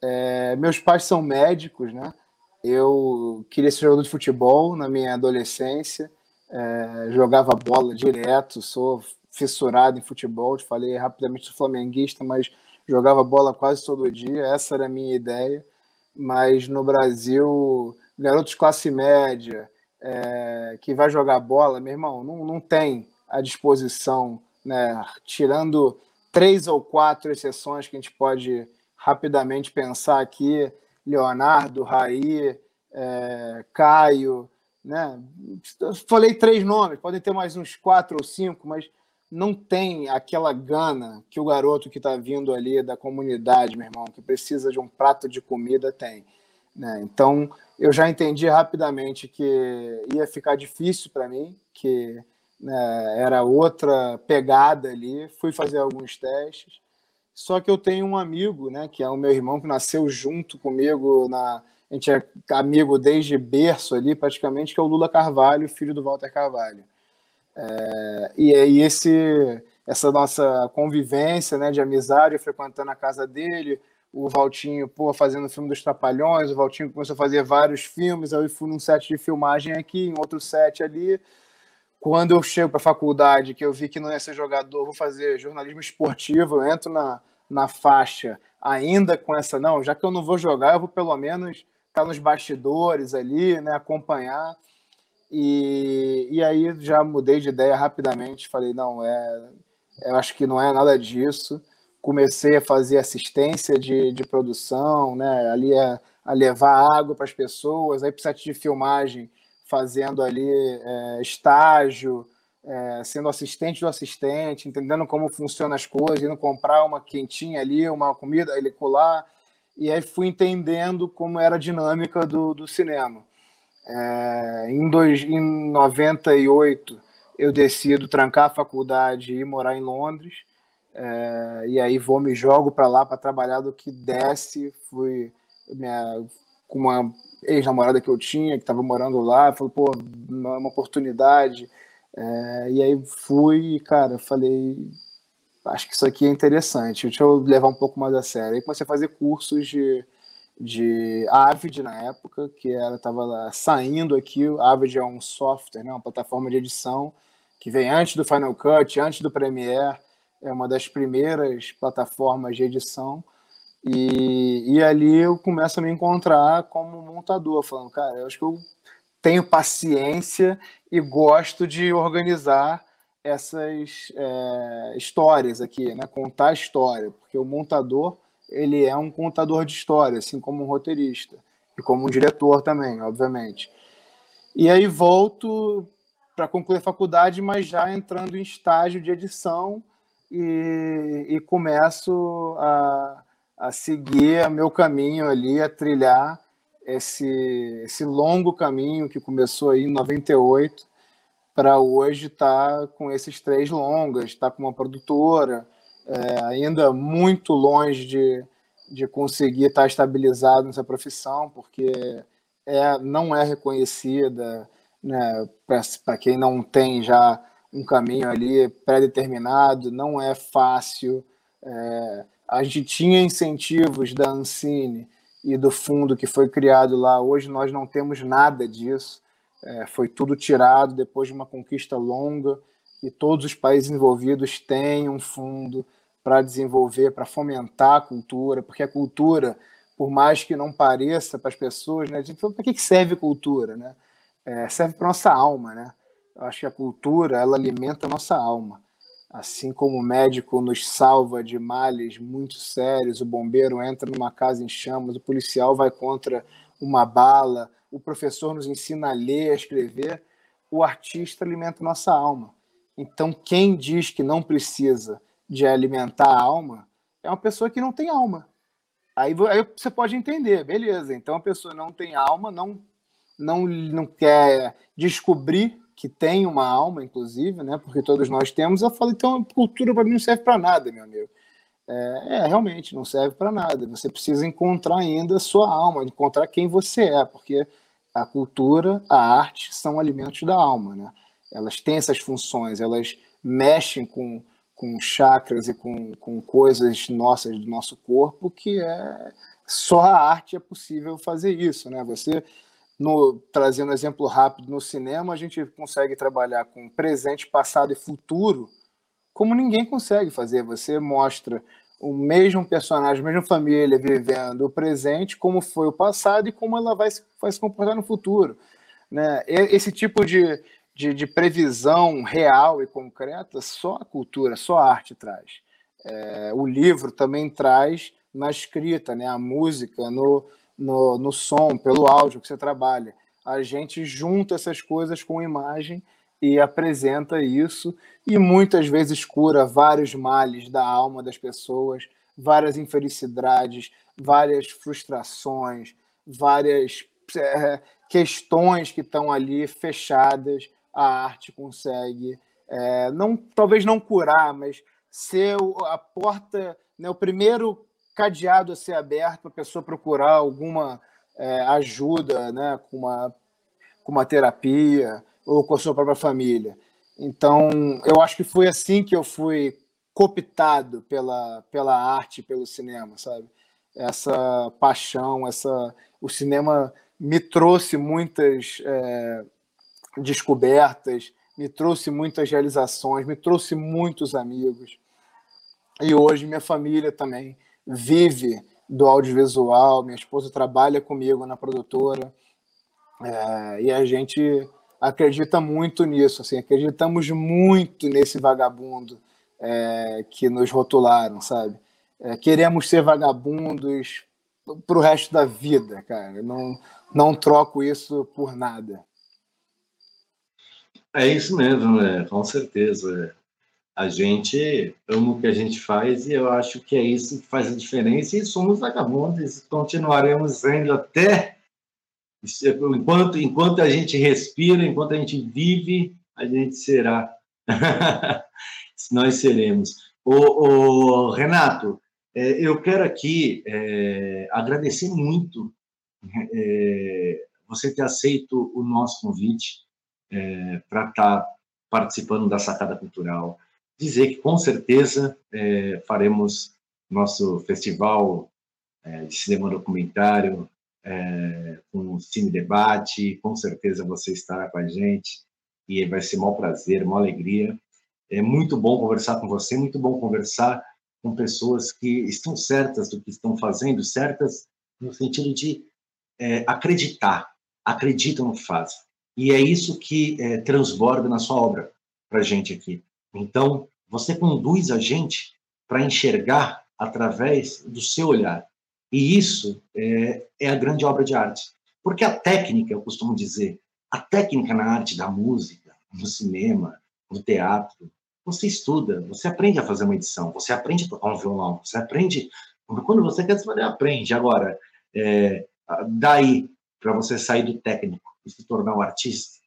É, meus pais são médicos, né? Eu queria ser jogador de futebol na minha adolescência, é, jogava bola direto, sou fissurado em futebol, te falei rapidamente sou flamenguista, mas jogava bola quase todo dia, essa era a minha ideia. Mas no Brasil, garotos classe média, é, que vai jogar bola, meu irmão, não, não tem à disposição, né? tirando três ou quatro exceções que a gente pode rapidamente pensar aqui, Leonardo, Raí, é, Caio, né? Falei três nomes, podem ter mais uns quatro ou cinco, mas não tem aquela gana que o garoto que está vindo ali da comunidade, meu irmão, que precisa de um prato de comida, tem. Né? Então, eu já entendi rapidamente que ia ficar difícil para mim, que né, era outra pegada ali. Fui fazer alguns testes. Só que eu tenho um amigo, né, que é o meu irmão, que nasceu junto comigo na. A gente é amigo desde berço ali, praticamente, que é o Lula Carvalho, filho do Walter Carvalho. É, e aí esse, essa nossa convivência né, de amizade, frequentando a casa dele, o Valtinho pô, fazendo o filme dos Trapalhões, o Valtinho começou a fazer vários filmes, aí eu fui num set de filmagem aqui, em outro set ali. Quando eu chego para a faculdade, que eu vi que não ia ser jogador, vou fazer jornalismo esportivo, eu entro na, na faixa ainda com essa, não, já que eu não vou jogar, eu vou pelo menos estar tá nos bastidores ali, né, acompanhar. E, e aí já mudei de ideia rapidamente, falei, não, é, eu acho que não é nada disso. Comecei a fazer assistência de, de produção, né, ali a, a levar água para as pessoas, aí para de filmagem, fazendo ali é, estágio, é, sendo assistente do assistente, entendendo como funcionam as coisas, indo comprar uma quentinha ali, uma comida, ele colar, e aí fui entendendo como era a dinâmica do, do cinema. É, em, dois, em 98, eu decido trancar a faculdade e morar em Londres. É, e aí vou, me jogo para lá para trabalhar do que desce. Fui minha, com uma ex-namorada que eu tinha, que estava morando lá. Falei, pô, uma, uma oportunidade. É, e aí fui e, cara, falei, acho que isso aqui é interessante, deixa eu levar um pouco mais a sério. Aí comecei a fazer cursos de de Avid na época, que ela estava saindo aqui. Avid é um software, né, uma plataforma de edição que vem antes do Final Cut, antes do Premiere, é uma das primeiras plataformas de edição. E, e ali eu começo a me encontrar como montador, falando, cara, eu acho que eu tenho paciência e gosto de organizar essas é, histórias aqui, né? contar história, porque o montador ele é um contador de história, assim como um roteirista e como um diretor também, obviamente. E aí volto para concluir a faculdade, mas já entrando em estágio de edição e, e começo a, a seguir meu caminho ali, a trilhar esse, esse longo caminho que começou aí em 98 para hoje estar tá com esses três longas, estar tá com uma produtora, é, ainda muito longe de, de conseguir estar estabilizado nessa profissão, porque é, não é reconhecida né, para quem não tem já um caminho ali pré-determinado, não é fácil. É, a gente tinha incentivos da Ancine e do fundo que foi criado lá. Hoje nós não temos nada disso. É, foi tudo tirado depois de uma conquista longa e todos os países envolvidos têm um fundo para desenvolver, para fomentar a cultura, porque a cultura, por mais que não pareça para as pessoas, né, para que serve cultura, né? É, serve para nossa alma, né? Eu acho que a cultura ela alimenta a nossa alma. Assim como o médico nos salva de males muito sérios, o bombeiro entra numa casa em chamas, o policial vai contra uma bala, o professor nos ensina a ler, a escrever, o artista alimenta nossa alma. Então, quem diz que não precisa de alimentar a alma é uma pessoa que não tem alma. Aí, aí você pode entender, beleza. Então, a pessoa não tem alma, não, não, não quer descobrir que tem uma alma, inclusive, né? Porque todos nós temos. Eu falo, então, cultura para mim não serve para nada, meu amigo. É, é, realmente não serve para nada. Você precisa encontrar ainda a sua alma, encontrar quem você é, porque a cultura, a arte são alimentos da alma, né? Elas têm essas funções, elas mexem com, com chakras e com, com coisas nossas do nosso corpo que é só a arte é possível fazer isso, né? Você no, trazendo exemplo rápido, no cinema a gente consegue trabalhar com presente, passado e futuro como ninguém consegue fazer. Você mostra o mesmo personagem, a mesma família vivendo o presente, como foi o passado e como ela vai, vai se comportar no futuro. Né? Esse tipo de, de, de previsão real e concreta só a cultura, só a arte traz. É, o livro também traz na escrita, né? a música, no, no, no som, pelo áudio que você trabalha. A gente junta essas coisas com imagem e apresenta isso, e muitas vezes cura vários males da alma das pessoas, várias infelicidades, várias frustrações, várias é, questões que estão ali fechadas. A arte consegue, é, não, talvez não curar, mas ser a porta, né, o primeiro cadeado a ser aberto para a pessoa procurar alguma é, ajuda, né, com uma, com uma terapia ou com a sua própria família. Então, eu acho que foi assim que eu fui cooptado pela, pela arte, pelo cinema, sabe? Essa paixão, essa o cinema me trouxe muitas é, descobertas, me trouxe muitas realizações, me trouxe muitos amigos. E hoje minha família também vive do audiovisual, minha esposa trabalha comigo na produtora, é, e a gente acredita muito nisso, assim, acreditamos muito nesse vagabundo é, que nos rotularam, sabe? É, queremos ser vagabundos para o resto da vida, cara. Não, não troco isso por nada. É isso mesmo, é, com certeza. A gente ama o que a gente faz e eu acho que é isso que faz a diferença e somos vagabundos continuaremos sendo até enquanto enquanto a gente respira enquanto a gente vive a gente será. <laughs> Nós seremos. O, o Renato é, eu quero aqui é, agradecer muito é, você ter aceito o nosso convite é, para estar tá participando da sacada cultural dizer que com certeza é, faremos nosso festival é, de cinema documentário é, com Cine Debate, com certeza você estará com a gente e vai ser um prazer, uma alegria. É muito bom conversar com você, muito bom conversar com pessoas que estão certas do que estão fazendo, certas no sentido de é, acreditar, acreditam no que fazem. E é isso que é, transborda na sua obra para a gente aqui. Então, você conduz a gente para enxergar através do seu olhar. E isso é, é, a grande obra de arte. Porque a técnica, eu costumo dizer, a técnica na arte da música, no cinema, no teatro, você estuda, você aprende a fazer uma edição, você aprende a tocar um violão, você aprende. Quando você quer saber, aprende. Agora, é, daí para você sair do técnico e se tornar um artista,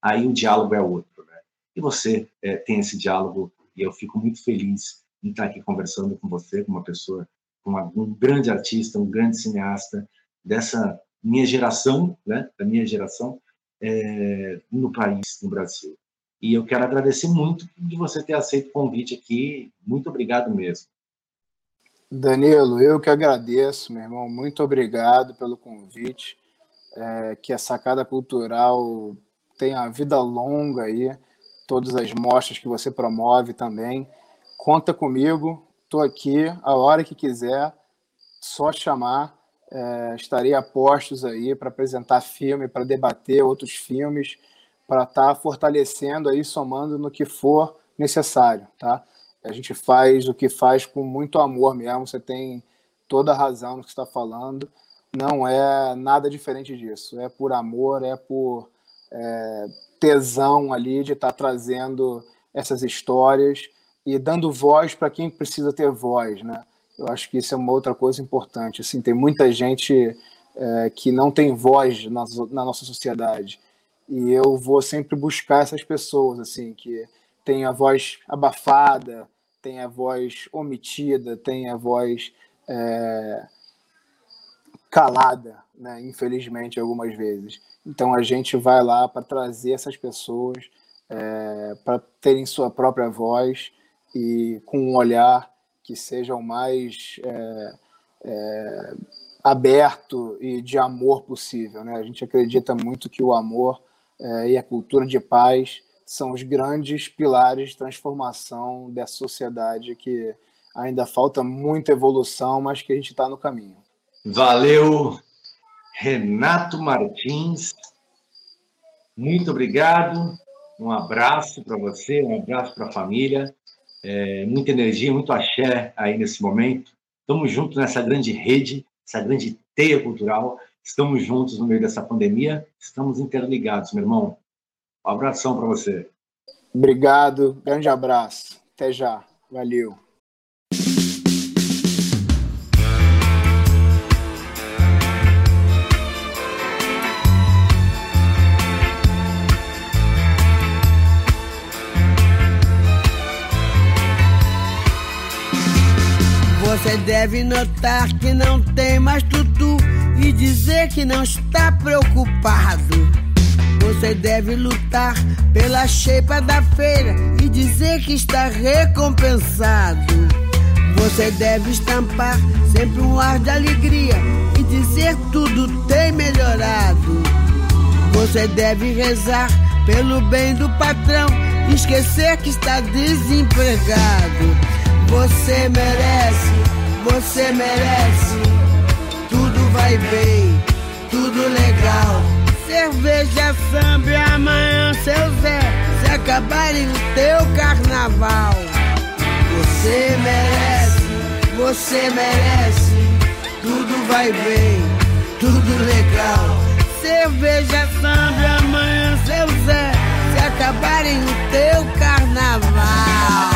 aí o diálogo é outro. E você é, tem esse diálogo e eu fico muito feliz em estar aqui conversando com você, com uma pessoa, com uma, um grande artista, um grande cineasta dessa minha geração, né, da minha geração, é, no país, no Brasil. E eu quero agradecer muito de você ter aceito o convite aqui. Muito obrigado mesmo. Danilo, eu que agradeço, meu irmão. Muito obrigado pelo convite. É, que a Sacada Cultural tenha vida longa aí, todas as mostras que você promove também. Conta comigo, estou aqui a hora que quiser, só chamar. É, estarei a postos aí para apresentar filme, para debater outros filmes, para estar tá fortalecendo aí, somando no que for necessário, tá? A gente faz o que faz com muito amor mesmo. Você tem toda a razão no que está falando. Não é nada diferente disso. É por amor, é por é, tesão ali de estar tá trazendo essas histórias e dando voz para quem precisa ter voz, né? Eu acho que isso é uma outra coisa importante. Assim, tem muita gente é, que não tem voz na, na, nossa sociedade e eu vou sempre buscar essas pessoas, assim, que tem a voz abafada, tem a voz omitida, tem a voz é, calada, né? Infelizmente, algumas vezes. Então a gente vai lá para trazer essas pessoas é, para terem sua própria voz e com um olhar que seja o mais é, é, aberto e de amor possível. Né? A gente acredita muito que o amor é, e a cultura de paz são os grandes pilares de transformação dessa sociedade que ainda falta muita evolução, mas que a gente está no caminho. Valeu, Renato Martins. Muito obrigado. Um abraço para você, um abraço para a família é, muita energia, muito axé aí nesse momento. Estamos juntos nessa grande rede, essa grande teia cultural. Estamos juntos no meio dessa pandemia, estamos interligados, meu irmão. Um abração para você. Obrigado, grande abraço. Até já. Valeu. Você deve notar que não tem mais tudo e dizer que não está preocupado. Você deve lutar pela cheipa da feira e dizer que está recompensado. Você deve estampar sempre um ar de alegria e dizer tudo tem melhorado. Você deve rezar pelo bem do patrão e esquecer que está desempregado. Você merece você merece. Tudo vai bem, tudo legal. Cerveja, samba amanhã, seu Zé, se acabarem o teu carnaval. Você merece, você merece. Tudo vai bem, tudo legal. Cerveja, samba amanhã, seu Zé, se acabarem o teu carnaval.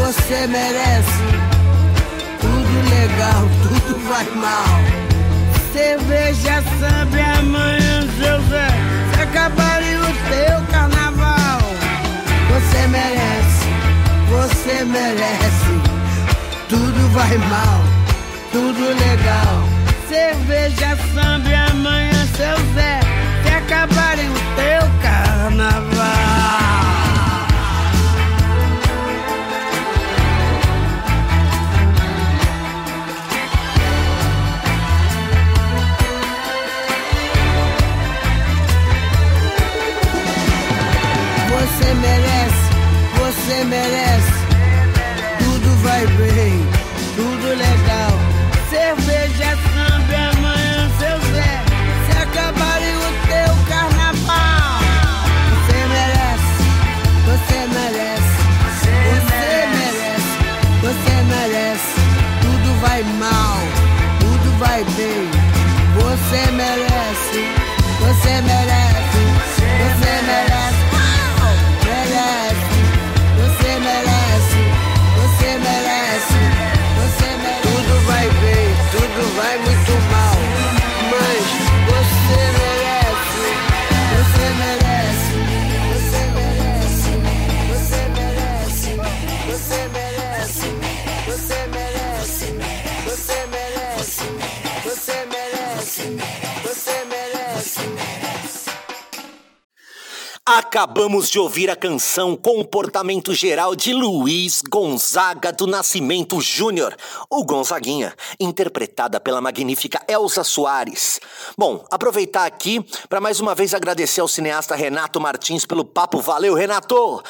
você merece tudo legal, tudo vai mal. Cerveja, samba amanhã, José, se acabarem o teu carnaval. Você merece, você merece, tudo vai mal, tudo legal. Cerveja, samba amanhã, seu Zé, se acabarem o teu carnaval. Você Acabamos de ouvir a canção Comportamento Geral de Luiz Gonzaga do Nascimento Júnior, o Gonzaguinha, interpretada pela magnífica Elza Soares. Bom, aproveitar aqui para mais uma vez agradecer ao cineasta Renato Martins pelo papo. Valeu, Renato!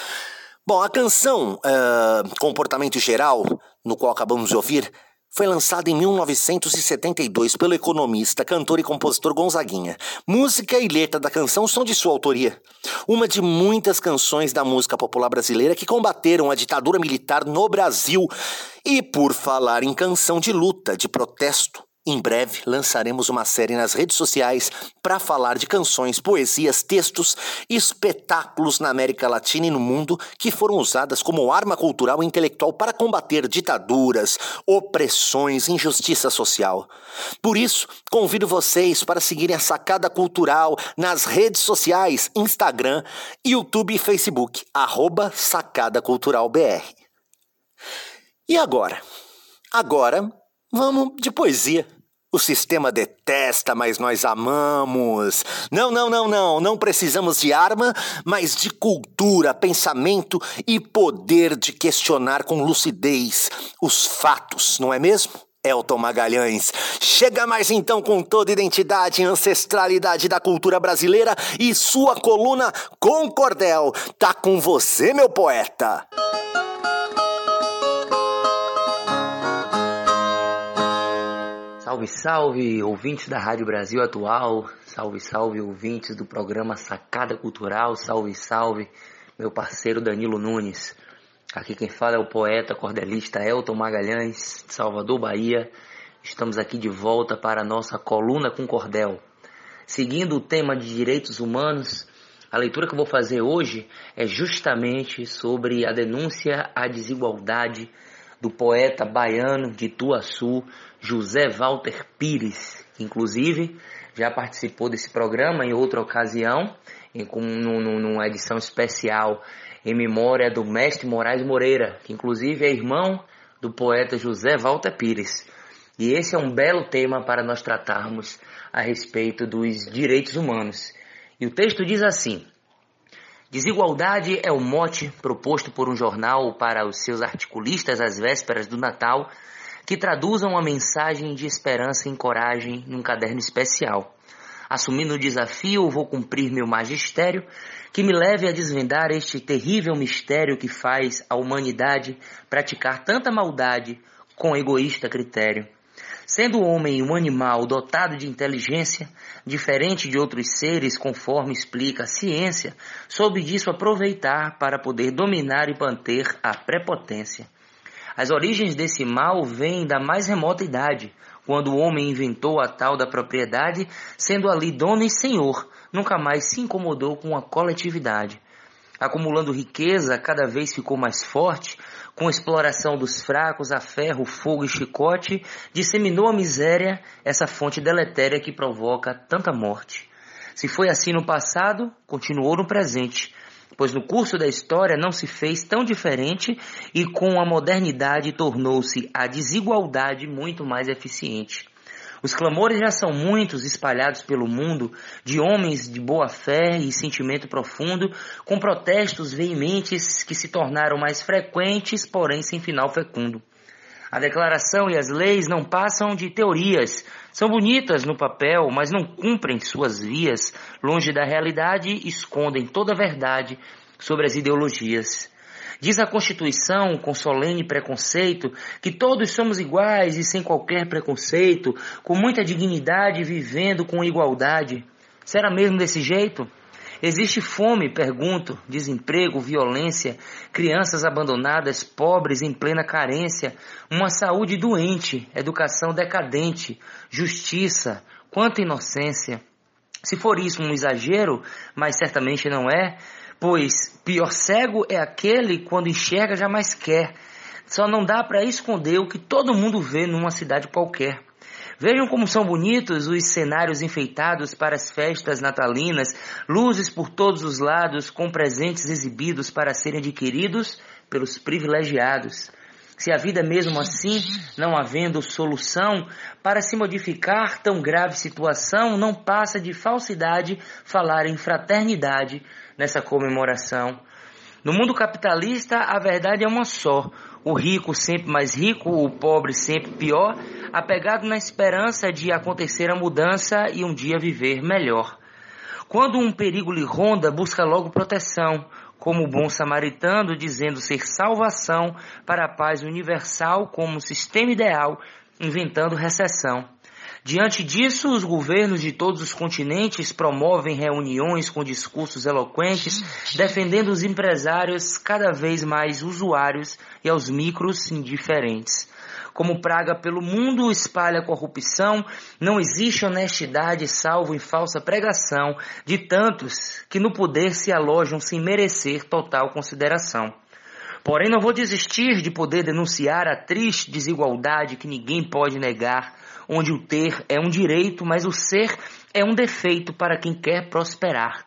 Bom, a canção eh, Comportamento Geral, no qual acabamos de ouvir, foi lançada em 1972 pelo economista, cantor e compositor Gonzaguinha. Música e letra da canção são de sua autoria. Uma de muitas canções da música popular brasileira que combateram a ditadura militar no Brasil. E por falar em canção de luta, de protesto, em breve lançaremos uma série nas redes sociais para falar de canções, poesias, textos e espetáculos na América Latina e no mundo que foram usadas como arma cultural e intelectual para combater ditaduras, opressões, injustiça social. Por isso, convido vocês para seguirem a Sacada Cultural nas redes sociais, Instagram, YouTube e Facebook, arroba Sacada Cultural BR. E agora? Agora Vamos de poesia. O sistema detesta, mas nós amamos. Não, não, não, não. Não precisamos de arma, mas de cultura, pensamento e poder de questionar com lucidez os fatos, não é mesmo? Elton Magalhães. Chega mais então com toda identidade e ancestralidade da cultura brasileira e sua coluna Concordel. Tá com você, meu poeta. Salve, salve, ouvintes da Rádio Brasil Atual, salve, salve, ouvintes do programa Sacada Cultural, salve, salve, meu parceiro Danilo Nunes. Aqui quem fala é o poeta cordelista Elton Magalhães, de Salvador, Bahia. Estamos aqui de volta para a nossa coluna com cordel. Seguindo o tema de direitos humanos, a leitura que eu vou fazer hoje é justamente sobre a denúncia à desigualdade do poeta baiano de Ituaçu, José Walter Pires, que inclusive já participou desse programa em outra ocasião, em, com, numa edição especial em memória do mestre Moraes Moreira, que inclusive é irmão do poeta José Walter Pires. E esse é um belo tema para nós tratarmos a respeito dos direitos humanos. E o texto diz assim: Desigualdade é o mote proposto por um jornal para os seus articulistas às vésperas do Natal, que traduzam uma mensagem de esperança e coragem num caderno especial. Assumindo o desafio, vou cumprir meu magistério, que me leve a desvendar este terrível mistério que faz a humanidade praticar tanta maldade com egoísta critério. Sendo o homem um animal dotado de inteligência, diferente de outros seres, conforme explica a ciência, soube disso aproveitar para poder dominar e manter a prepotência. As origens desse mal vêm da mais remota idade, quando o homem inventou a tal da propriedade, sendo ali dono e senhor, nunca mais se incomodou com a coletividade. Acumulando riqueza, cada vez ficou mais forte, com exploração dos fracos a ferro, fogo e chicote, disseminou a miséria, essa fonte deletéria que provoca tanta morte. Se foi assim no passado, continuou no presente, pois no curso da história não se fez tão diferente e com a modernidade tornou-se a desigualdade muito mais eficiente. Os clamores já são muitos espalhados pelo mundo de homens de boa fé e sentimento profundo, com protestos veementes que se tornaram mais frequentes, porém sem final fecundo. A declaração e as leis não passam de teorias. São bonitas no papel, mas não cumprem suas vias. Longe da realidade, escondem toda a verdade sobre as ideologias. Diz a Constituição, com solene preconceito, que todos somos iguais e sem qualquer preconceito, com muita dignidade, vivendo com igualdade. Será mesmo desse jeito? Existe fome, pergunto, desemprego, violência, crianças abandonadas, pobres em plena carência, uma saúde doente, educação decadente, justiça, quanta inocência. Se for isso um exagero, mas certamente não é, pois pior cego é aquele quando enxerga jamais quer. Só não dá para esconder o que todo mundo vê numa cidade qualquer. Vejam como são bonitos os cenários enfeitados para as festas natalinas, luzes por todos os lados, com presentes exibidos para serem adquiridos pelos privilegiados. Se a vida mesmo assim, não havendo solução para se modificar tão grave situação, não passa de falsidade falar em fraternidade nessa comemoração. No mundo capitalista, a verdade é uma só. O rico sempre mais rico, o pobre sempre pior, apegado na esperança de acontecer a mudança e um dia viver melhor. Quando um perigo lhe ronda, busca logo proteção, como o bom samaritano, dizendo ser salvação para a paz universal como sistema ideal, inventando recessão. Diante disso, os governos de todos os continentes promovem reuniões com discursos eloquentes, defendendo os empresários cada vez mais usuários e aos micros indiferentes. Como praga pelo mundo, espalha corrupção, não existe honestidade salvo em falsa pregação de tantos que no poder se alojam sem merecer total consideração. Porém, não vou desistir de poder denunciar a triste desigualdade que ninguém pode negar, onde o ter é um direito, mas o ser é um defeito para quem quer prosperar.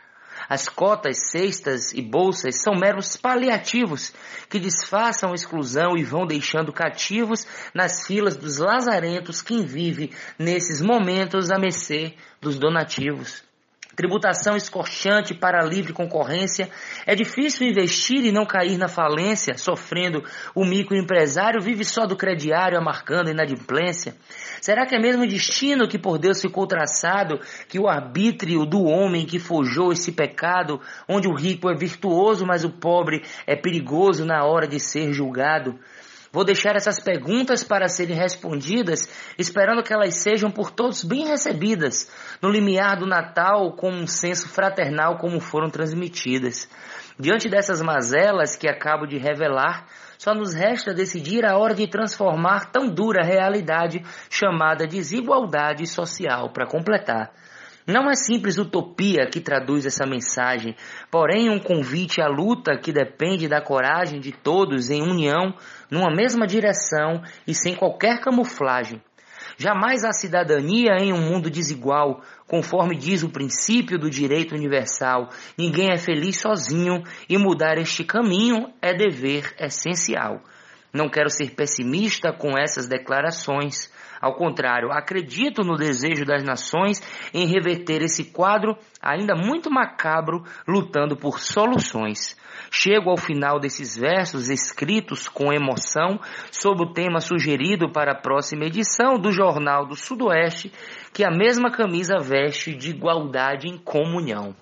As cotas, cestas e bolsas são meros paliativos que disfarçam a exclusão e vão deixando cativos nas filas dos lazarentos quem vive nesses momentos a mercê dos donativos tributação escorchante para a livre concorrência, é difícil investir e não cair na falência, sofrendo o microempresário vive só do crediário amarcando inadimplência. Será que é mesmo o destino que por Deus ficou traçado, que o arbítrio do homem que forjou esse pecado, onde o rico é virtuoso, mas o pobre é perigoso na hora de ser julgado? Vou deixar essas perguntas para serem respondidas, esperando que elas sejam por todos bem recebidas, no limiar do Natal, com um senso fraternal como foram transmitidas. Diante dessas mazelas que acabo de revelar, só nos resta decidir a hora de transformar tão dura realidade chamada desigualdade social para completar. Não é simples utopia que traduz essa mensagem, porém um convite à luta que depende da coragem de todos em união, numa mesma direção e sem qualquer camuflagem. Jamais há cidadania em um mundo desigual, conforme diz o princípio do direito universal. Ninguém é feliz sozinho e mudar este caminho é dever essencial. Não quero ser pessimista com essas declarações, ao contrário, acredito no desejo das nações em reverter esse quadro ainda muito macabro, lutando por soluções. Chego ao final desses versos escritos com emoção sobre o tema sugerido para a próxima edição do Jornal do Sudoeste, que a mesma camisa veste de igualdade em comunhão.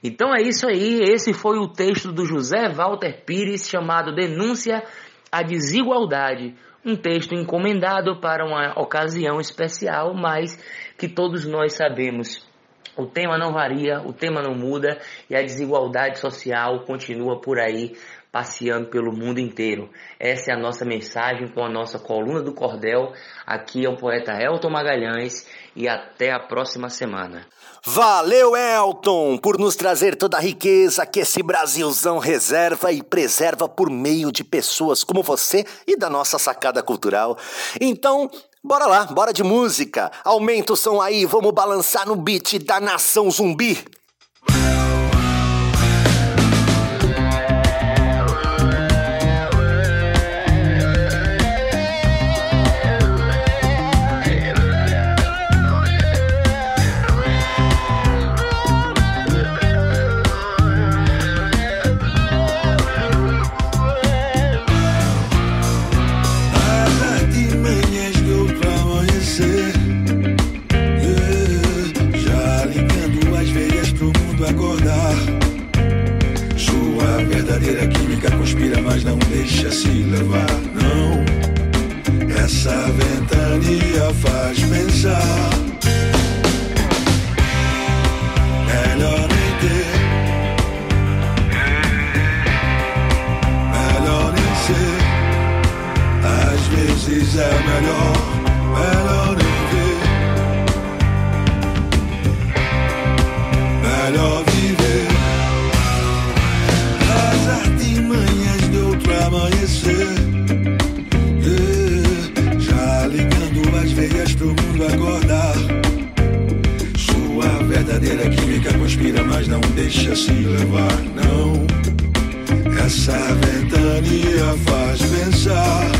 Então é isso aí, esse foi o texto do José Walter Pires chamado Denúncia à Desigualdade, um texto encomendado para uma ocasião especial, mas que todos nós sabemos. O tema não varia, o tema não muda e a desigualdade social continua por aí passeando pelo mundo inteiro. Essa é a nossa mensagem com a nossa coluna do Cordel. Aqui é o poeta Elton Magalhães e até a próxima semana. Valeu, Elton, por nos trazer toda a riqueza que esse Brasilzão reserva e preserva por meio de pessoas como você e da nossa sacada cultural. Então, bora lá, bora de música. Aumenta o som aí, vamos balançar no beat da nação zumbi. Mas não deixa se levar, não. Essa ventania faz pensar. Melhor nem ter. Melhor nem ser. Às vezes é melhor, melhor amanhecer. Yeah. Já ligando as veias pro mundo acordar. Sua verdadeira química conspira, mas não deixa se levar, não. Essa ventania faz pensar.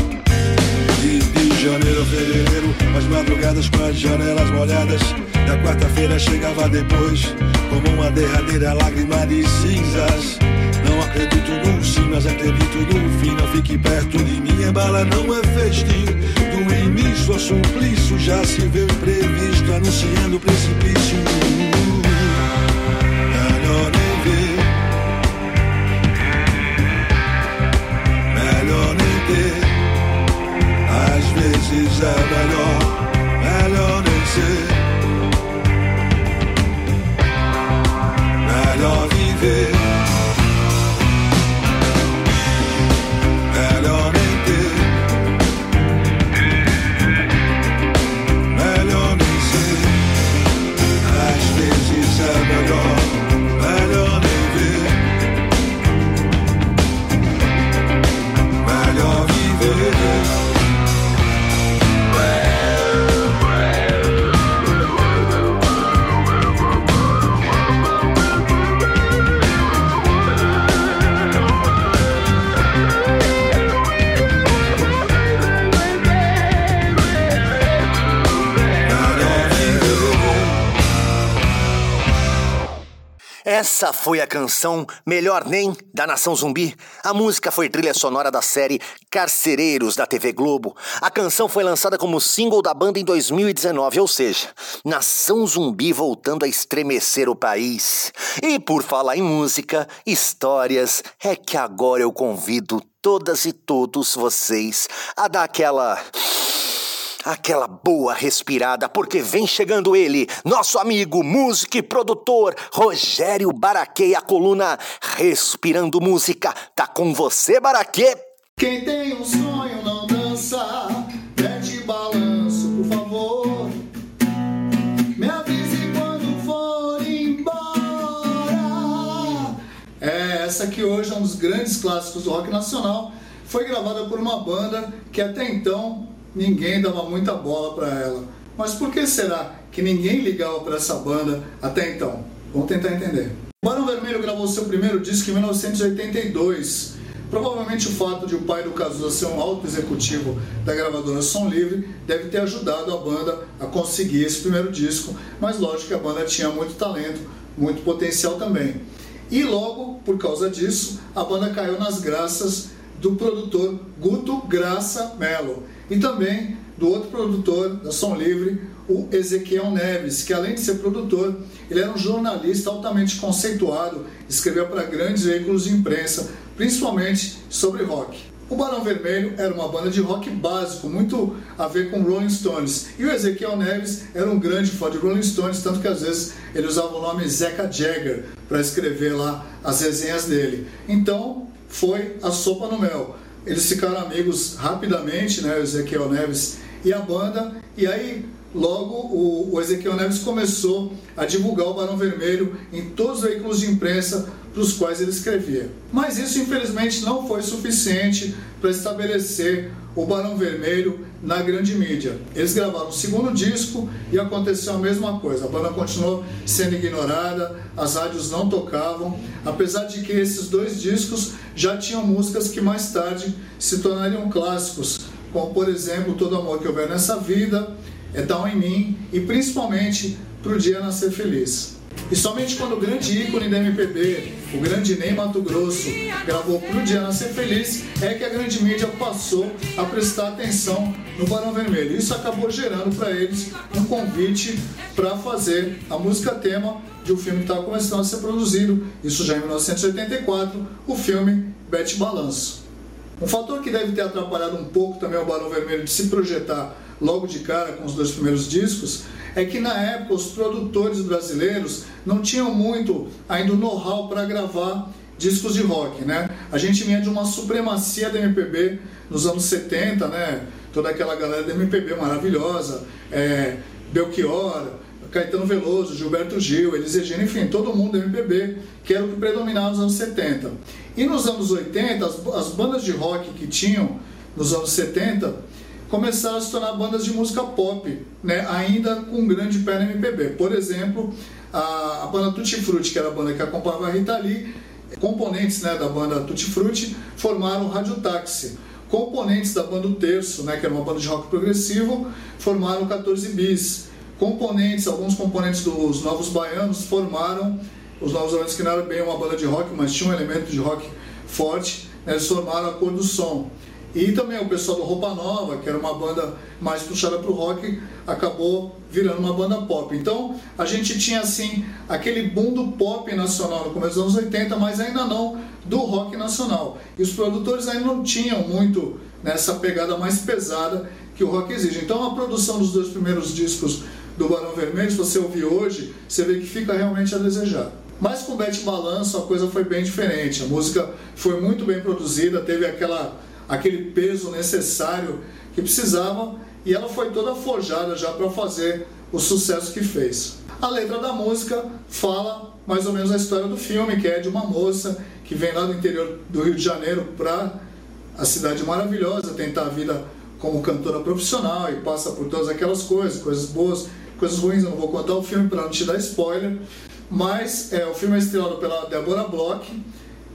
De, de janeiro a fevereiro, as madrugadas com as janelas molhadas. Da quarta-feira chegava depois, como uma derradeira lágrima de cinzas. Acredito no sim, mas acredito no fim. Não fique perto de mim, é bala, não é festim. Do início ao suplício já se vê imprevisto, anunciando o precipício. Melhor nem ver. Melhor nem ter. Às vezes é melhor, melhor nem ser. Melhor viver. Essa foi a canção Melhor Nem da Nação Zumbi. A música foi trilha sonora da série Carcereiros da TV Globo. A canção foi lançada como single da banda em 2019, ou seja, Nação Zumbi voltando a estremecer o país. E por falar em música, histórias, é que agora eu convido todas e todos vocês a dar aquela Aquela boa respirada, porque vem chegando ele, nosso amigo, músico e produtor, Rogério Baraquê, a coluna Respirando Música. Tá com você, Baraquê? Quem tem um sonho não dança, mete balanço, por favor. Me avise quando for embora. É, essa que hoje é um dos grandes clássicos do rock nacional. Foi gravada por uma banda que até então ninguém dava muita bola para ela. Mas por que será que ninguém ligava para essa banda até então? Vamos tentar entender. O Barão Vermelho gravou seu primeiro disco em 1982. Provavelmente o fato de o pai do Cazuza ser um alto executivo da gravadora Som Livre deve ter ajudado a banda a conseguir esse primeiro disco, mas lógico que a banda tinha muito talento, muito potencial também. E logo, por causa disso, a banda caiu nas graças do produtor Guto Graça Mello e também do outro produtor da Som Livre, o Ezequiel Neves, que além de ser produtor, ele era um jornalista altamente conceituado, escrevia para grandes veículos de imprensa, principalmente sobre rock. O Barão Vermelho era uma banda de rock básico, muito a ver com Rolling Stones. E o Ezequiel Neves era um grande fã de Rolling Stones, tanto que às vezes ele usava o nome Zeca Jagger para escrever lá as resenhas dele. Então foi a sopa no mel. Eles ficaram amigos rapidamente, né, o Ezequiel Neves e a banda, e aí logo o, o Ezequiel Neves começou a divulgar o Barão Vermelho em todos os veículos de imprensa para os quais ele escrevia. Mas isso infelizmente não foi suficiente para estabelecer o Barão Vermelho na grande mídia. Eles gravaram o segundo disco e aconteceu a mesma coisa. A banda continuou sendo ignorada, as rádios não tocavam, apesar de que esses dois discos já tinham músicas que mais tarde se tornariam clássicos, como por exemplo Todo Amor Que Houver Nessa Vida, É Down em Mim e principalmente Pro Dia Nascer Feliz. E somente quando o grande ícone da MPB, o grande Ney Mato Grosso, gravou Pro Dia Nascer Feliz, é que a grande mídia passou a prestar atenção no Barão Vermelho. Isso acabou gerando para eles um convite para fazer a música tema de um filme que estava começando a ser produzido, isso já em 1984, o filme Bete Balanço. Um fator que deve ter atrapalhado um pouco também o Barão Vermelho de se projetar logo de cara com os dois primeiros discos é que na época os produtores brasileiros não tinham muito ainda o know-how para gravar discos de rock, né? A gente vinha de uma supremacia da MPB nos anos 70, né? Toda aquela galera da MPB maravilhosa, é, Belchior, Caetano Veloso, Gilberto Gil, Elis Regina, enfim, todo mundo da MPB, que era o que predominava nos anos 70. E nos anos 80, as, as bandas de rock que tinham nos anos 70 começaram a se tornar bandas de música pop, né? ainda com grande pé no MPB. Por exemplo, a, a banda Tutti Frutti, que era a banda que acompanhava a Rita Lee, componentes né, da banda Tutti Frutti formaram o Rádio Táxi. Componentes da banda o Terço, né, que era uma banda de rock progressivo, formaram 14 Bis. Componentes, alguns componentes dos Novos Baianos formaram os Novos Baianos, que não era bem uma banda de rock, mas tinha um elemento de rock forte, né, eles formaram a Cor do Som. E também o pessoal do Roupa Nova, que era uma banda mais puxada para o rock, acabou virando uma banda pop. Então a gente tinha assim aquele boom do pop nacional no começo dos anos 80, mas ainda não do rock nacional. E os produtores ainda não tinham muito nessa pegada mais pesada que o rock exige. Então a produção dos dois primeiros discos do Barão Vermelho, se você ouvir hoje, você vê que fica realmente a desejar. Mas com Bete Balanço a coisa foi bem diferente. A música foi muito bem produzida, teve aquela aquele peso necessário que precisava e ela foi toda forjada já para fazer o sucesso que fez. A letra da música fala mais ou menos a história do filme, que é de uma moça que vem lá do interior do Rio de Janeiro para a cidade maravilhosa, tentar a vida como cantora profissional e passa por todas aquelas coisas, coisas boas, coisas ruins. Eu não vou contar o filme para não te dar spoiler, mas é, o filme é estrelado pela Deborah Bloch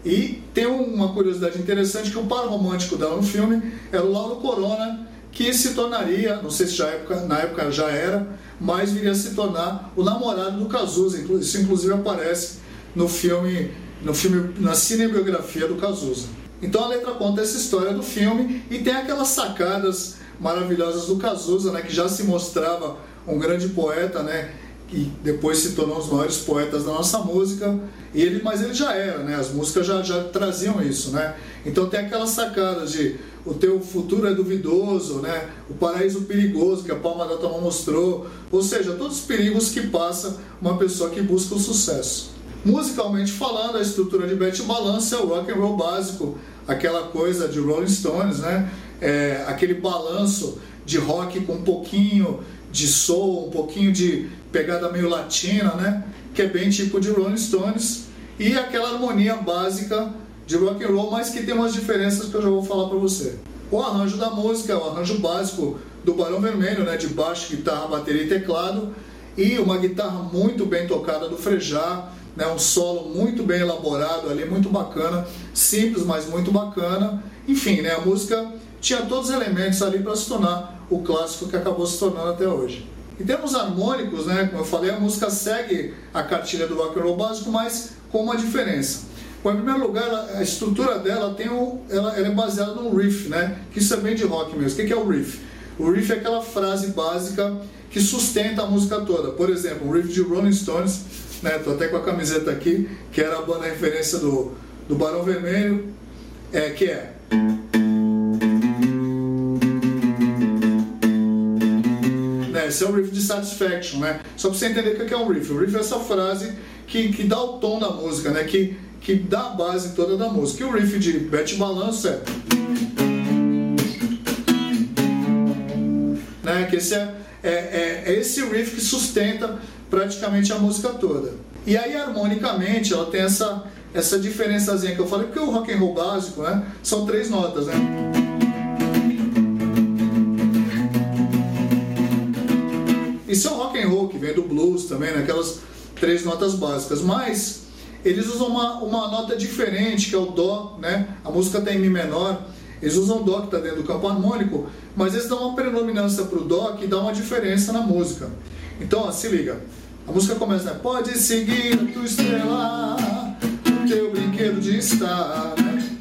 e tem uma curiosidade interessante que o par romântico dela no filme era o Lauro Corona, que se tornaria, não sei se já época, na época já era, mas viria a se tornar o namorado do Cazuza. Isso inclusive aparece no filme, no filme na cinebiografia do Cazuza. Então a letra conta essa história do filme e tem aquelas sacadas maravilhosas do Cazuza, né, que já se mostrava um grande poeta, né, que depois se tornou um dos maiores poetas da nossa música. Ele, mas ele já era, né? As músicas já, já traziam isso, né? Então tem aquelas sacadas de o teu futuro é duvidoso, né? O paraíso perigoso que a Palma da Tua mostrou. Ou seja, todos os perigos que passa uma pessoa que busca o sucesso. Musicalmente falando, a estrutura de Betty Balance é o rock and roll básico, aquela coisa de Rolling Stones, né? É, aquele balanço de rock com um pouquinho de soul, um pouquinho de pegada meio latina, né? Que é bem tipo de Rolling Stones e aquela harmonia básica de rock and roll, mas que tem umas diferenças que eu já vou falar para você. O arranjo da música, o arranjo básico do Barão Vermelho, né? De baixo, guitarra, bateria e teclado e uma guitarra muito bem tocada do Frejá, né? Um solo muito bem elaborado ali, muito bacana, simples, mas muito bacana. Enfim, né? A música tinha todos os elementos ali para se tornar o clássico que acabou se tornando até hoje. Em termos harmônicos, né, como eu falei, a música segue a cartilha do rock and roll básico, mas com uma diferença. Bom, em primeiro lugar, a estrutura dela tem o, ela, ela é baseada num riff, né, que isso é bem de rock mesmo. O que é o riff? O riff é aquela frase básica que sustenta a música toda. Por exemplo, o riff de Rolling Stones, né, tô até com a camiseta aqui, que era a banda referência do, do Barão Vermelho, é, que é esse é o riff de Satisfaction, né? Só para você entender o que é um riff. O riff é essa frase que, que dá o tom da música, né? Que, que dá a base toda da música. E o riff de Bete Balanço é... Né? Que esse é, é, é, é esse riff que sustenta praticamente a música toda. E aí, harmonicamente, ela tem essa, essa diferençazinha que eu falei, porque o rock and roll básico, né? São três notas, né? Isso é o rock and roll que vem do blues também, né? três notas básicas. Mas eles usam uma, uma nota diferente, que é o dó, né? A música tem mi menor. Eles usam dó que está dentro do campo harmônico, mas eles dão uma predominância para o dó que dá uma diferença na música. Então, ó, se liga. A música começa, né? Pode seguir a tua estrela, o teu brinquedo de estar. Né?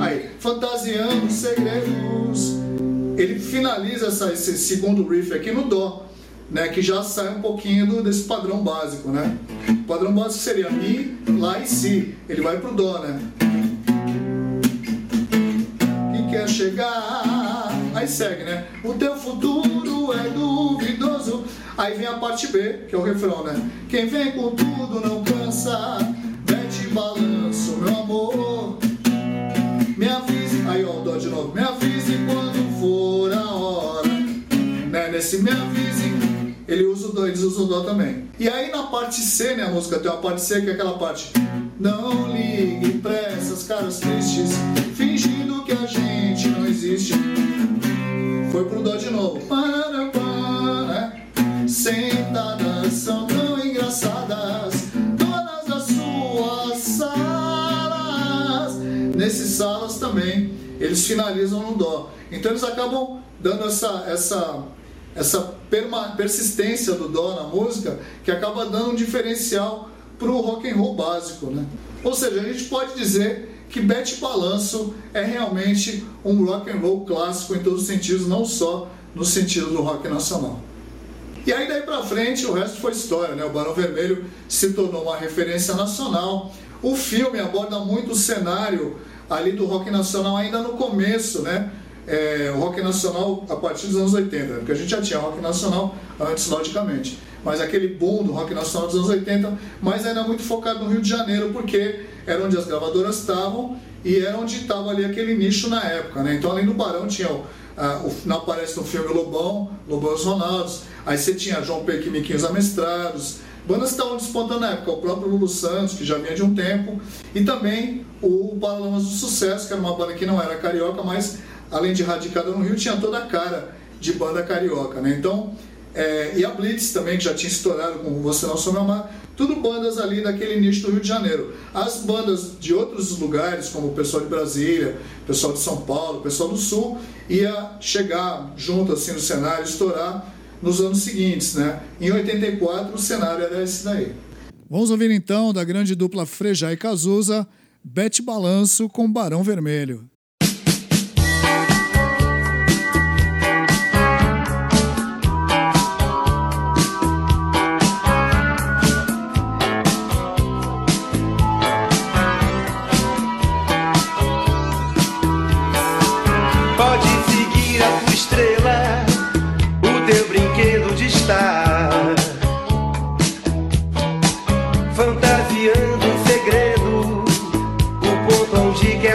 Aí, fantasiando segredos. Ele finaliza essa, esse segundo riff aqui no dó né, que já sai um pouquinho do, desse padrão básico, né? O padrão básico seria Mi, Lá e Si. Ele vai pro Dó, né? Que quer chegar, aí segue, né? O teu futuro é duvidoso. Aí vem a parte B, que é o refrão, né? Quem vem com tudo não cansa, mete balanço, meu amor. Me avise, aí ó, o Dó de novo. Me avise quando for a hora, né? Nesse me avise ele usa o eles usam o dó também. E aí na parte C, né, a música tem uma parte C que é aquela parte Não ligue pra essas caras tristes, fingindo que a gente não existe. Foi pro dó de novo. Né? Sentadas são tão engraçadas, todas as suas salas. Nesses salas também eles finalizam no dó. Então eles acabam dando essa essa essa persistência do dó na música que acaba dando um diferencial para o rock and roll básico, né? Ou seja, a gente pode dizer que Bete Balanço é realmente um rock and roll clássico em todos os sentidos, não só no sentido do rock nacional. E aí daí para frente o resto foi história, né? O Barão Vermelho se tornou uma referência nacional. O filme aborda muito o cenário ali do rock nacional ainda no começo, né? É, o rock nacional a partir dos anos 80, né? porque a gente já tinha rock nacional antes, logicamente. Mas aquele boom do rock nacional dos anos 80, mas ainda muito focado no Rio de Janeiro, porque era onde as gravadoras estavam e era onde estava ali aquele nicho na época, né? Então, além do Barão, tinha o, uh, o, não aparece no filme Lobão, Lobão e os Ronaldos, aí você tinha João Peck e Miquinhos Amestrados, bandas que estavam despontando na época, o próprio Lulu Santos, que já vinha de um tempo, e também o Paralamas do Sucesso, que era uma banda que não era carioca, mas além de radicada no Rio, tinha toda a cara de banda carioca, né? Então, é, e a Blitz também, que já tinha estourado com Você Não Sou Meu Mar, tudo bandas ali daquele nicho do Rio de Janeiro. As bandas de outros lugares, como o pessoal de Brasília, o pessoal de São Paulo, o pessoal do Sul, ia chegar junto assim no cenário, estourar nos anos seguintes, né? Em 84 o cenário era esse daí. Vamos ouvir então da grande dupla Frejá e Cazuza, Bete Balanço com Barão Vermelho.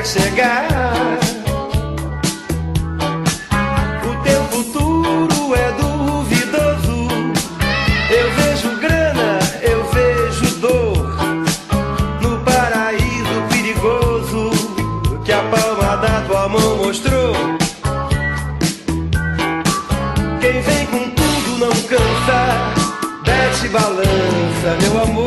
Chegar. O teu futuro é duvidoso. Eu vejo grana, eu vejo dor. No paraíso perigoso que a palma da tua mão mostrou. Quem vem com tudo não cansa, desce balança, meu amor.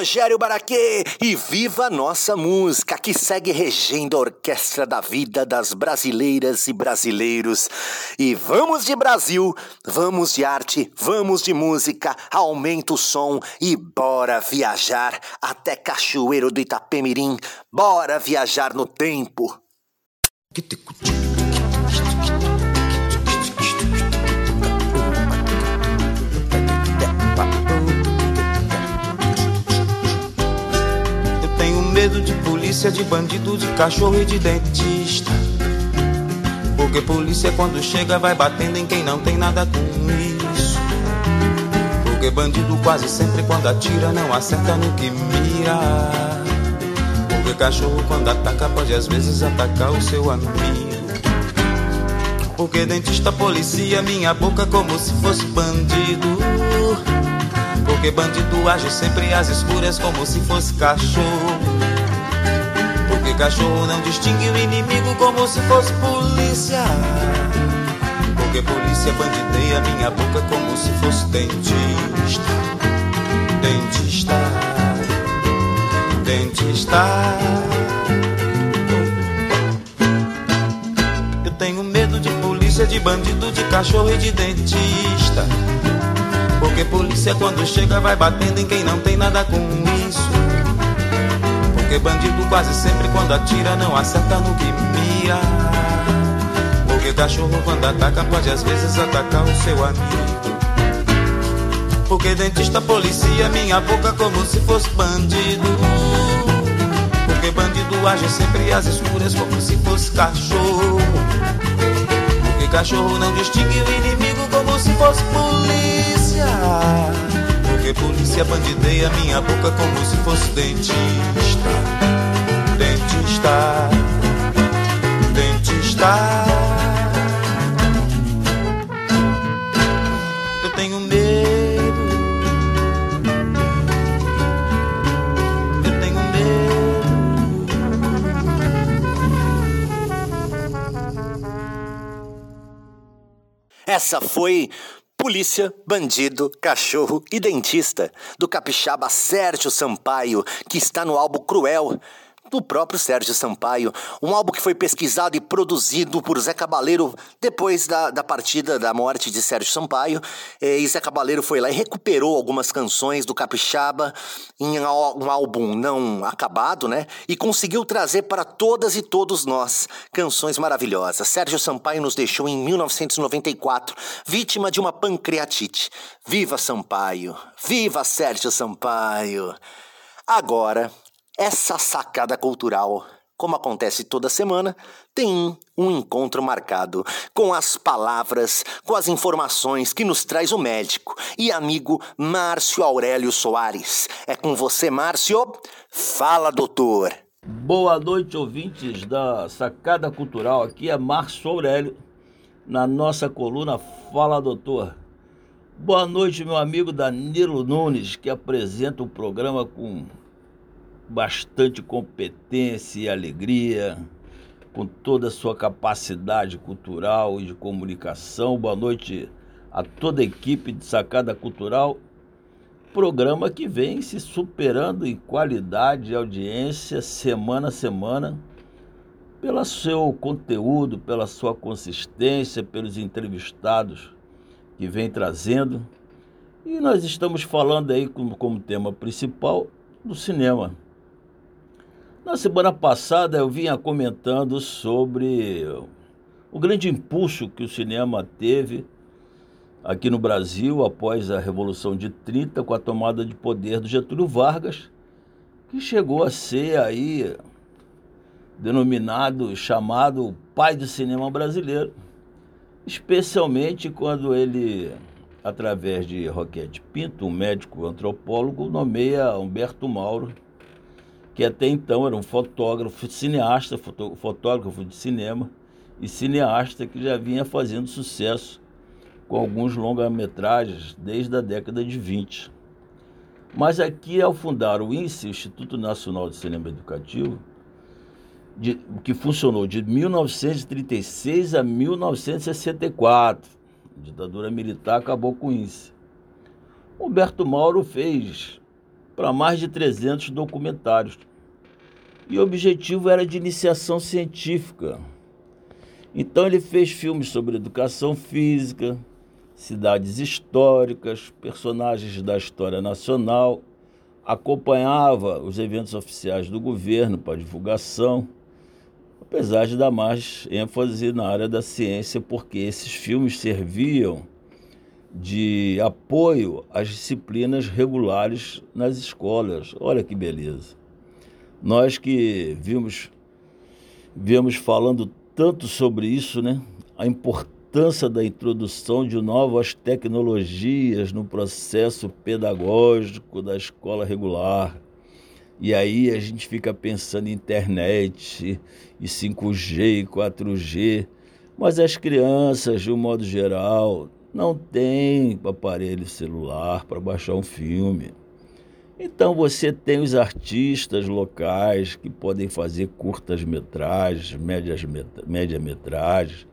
Rogério Baraquê! E viva a nossa música, que segue regendo a orquestra da vida das brasileiras e brasileiros. E vamos de Brasil, vamos de arte, vamos de música, aumenta o som e bora viajar até Cachoeiro do Itapemirim, bora viajar no tempo. Medo de polícia, de bandido, de cachorro e de dentista. Porque polícia quando chega vai batendo em quem não tem nada com isso. Porque bandido quase sempre quando atira não acerta no que mira. Porque cachorro quando ataca pode às vezes atacar o seu amigo. Porque dentista policia minha boca como se fosse bandido. Porque bandido age sempre às escuras como se fosse cachorro. Cachorro não distingue o inimigo como se fosse polícia. Porque polícia bandideia minha boca como se fosse dentista. Dentista. Dentista. Eu tenho medo de polícia, de bandido, de cachorro e de dentista. Porque polícia quando chega vai batendo em quem não tem nada com isso. Porque bandido quase sempre quando atira não acerta no que mira. Porque cachorro quando ataca pode às vezes atacar o seu amigo. Porque dentista policia minha boca como se fosse bandido. Porque bandido age sempre às escuras como se fosse cachorro. Porque cachorro não distingue o inimigo como se fosse polícia. Porque polícia bandideia minha boca como se fosse dentista. Dentista. Dentista. Eu tenho medo. Eu tenho Essa foi Polícia, Bandido, Cachorro e Dentista, do capixaba Sérgio Sampaio, que está no álbum Cruel, do próprio Sérgio Sampaio. Um álbum que foi pesquisado e produzido por Zé Cabaleiro depois da, da partida, da morte de Sérgio Sampaio. E Zé Cabaleiro foi lá e recuperou algumas canções do Capixaba em um álbum não acabado, né? E conseguiu trazer para todas e todos nós canções maravilhosas. Sérgio Sampaio nos deixou em 1994, vítima de uma pancreatite. Viva Sampaio! Viva Sérgio Sampaio! Agora, essa sacada cultural, como acontece toda semana, tem um encontro marcado com as palavras, com as informações que nos traz o médico e amigo Márcio Aurélio Soares. É com você, Márcio. Fala, doutor. Boa noite, ouvintes da Sacada Cultural. Aqui é Márcio Aurélio, na nossa coluna Fala, doutor. Boa noite, meu amigo Danilo Nunes, que apresenta o programa com bastante competência e alegria, com toda a sua capacidade cultural e de comunicação. Boa noite a toda a equipe de Sacada Cultural. Programa que vem se superando em qualidade e audiência semana a semana, pelo seu conteúdo, pela sua consistência, pelos entrevistados que vem trazendo. E nós estamos falando aí como, como tema principal do cinema. Na semana passada eu vinha comentando sobre o grande impulso que o cinema teve aqui no Brasil após a Revolução de 30 com a tomada de poder do Getúlio Vargas, que chegou a ser aí denominado, chamado pai do cinema brasileiro, especialmente quando ele, através de Roquete Pinto, um médico antropólogo, nomeia Humberto Mauro que até então era um fotógrafo, cineasta, fotógrafo de cinema e cineasta que já vinha fazendo sucesso com alguns longa-metragens desde a década de 20. Mas aqui, ao fundar o INSE, Instituto Nacional de Cinema Educativo, de, que funcionou de 1936 a 1964, a ditadura militar acabou com o INSE. Humberto Mauro fez para mais de 300 documentários. E o objetivo era de iniciação científica. Então ele fez filmes sobre educação física, cidades históricas, personagens da história nacional, acompanhava os eventos oficiais do governo para divulgação, apesar de dar mais ênfase na área da ciência, porque esses filmes serviam de apoio às disciplinas regulares nas escolas. Olha que beleza. Nós que vimos, vimos falando tanto sobre isso, né? A importância da introdução de novas tecnologias no processo pedagógico da escola regular. E aí a gente fica pensando em internet, e 5G e 4G, mas as crianças, de um modo geral, não têm aparelho celular para baixar um filme. Então você tem os artistas locais que podem fazer curtas metragens, médias média metragens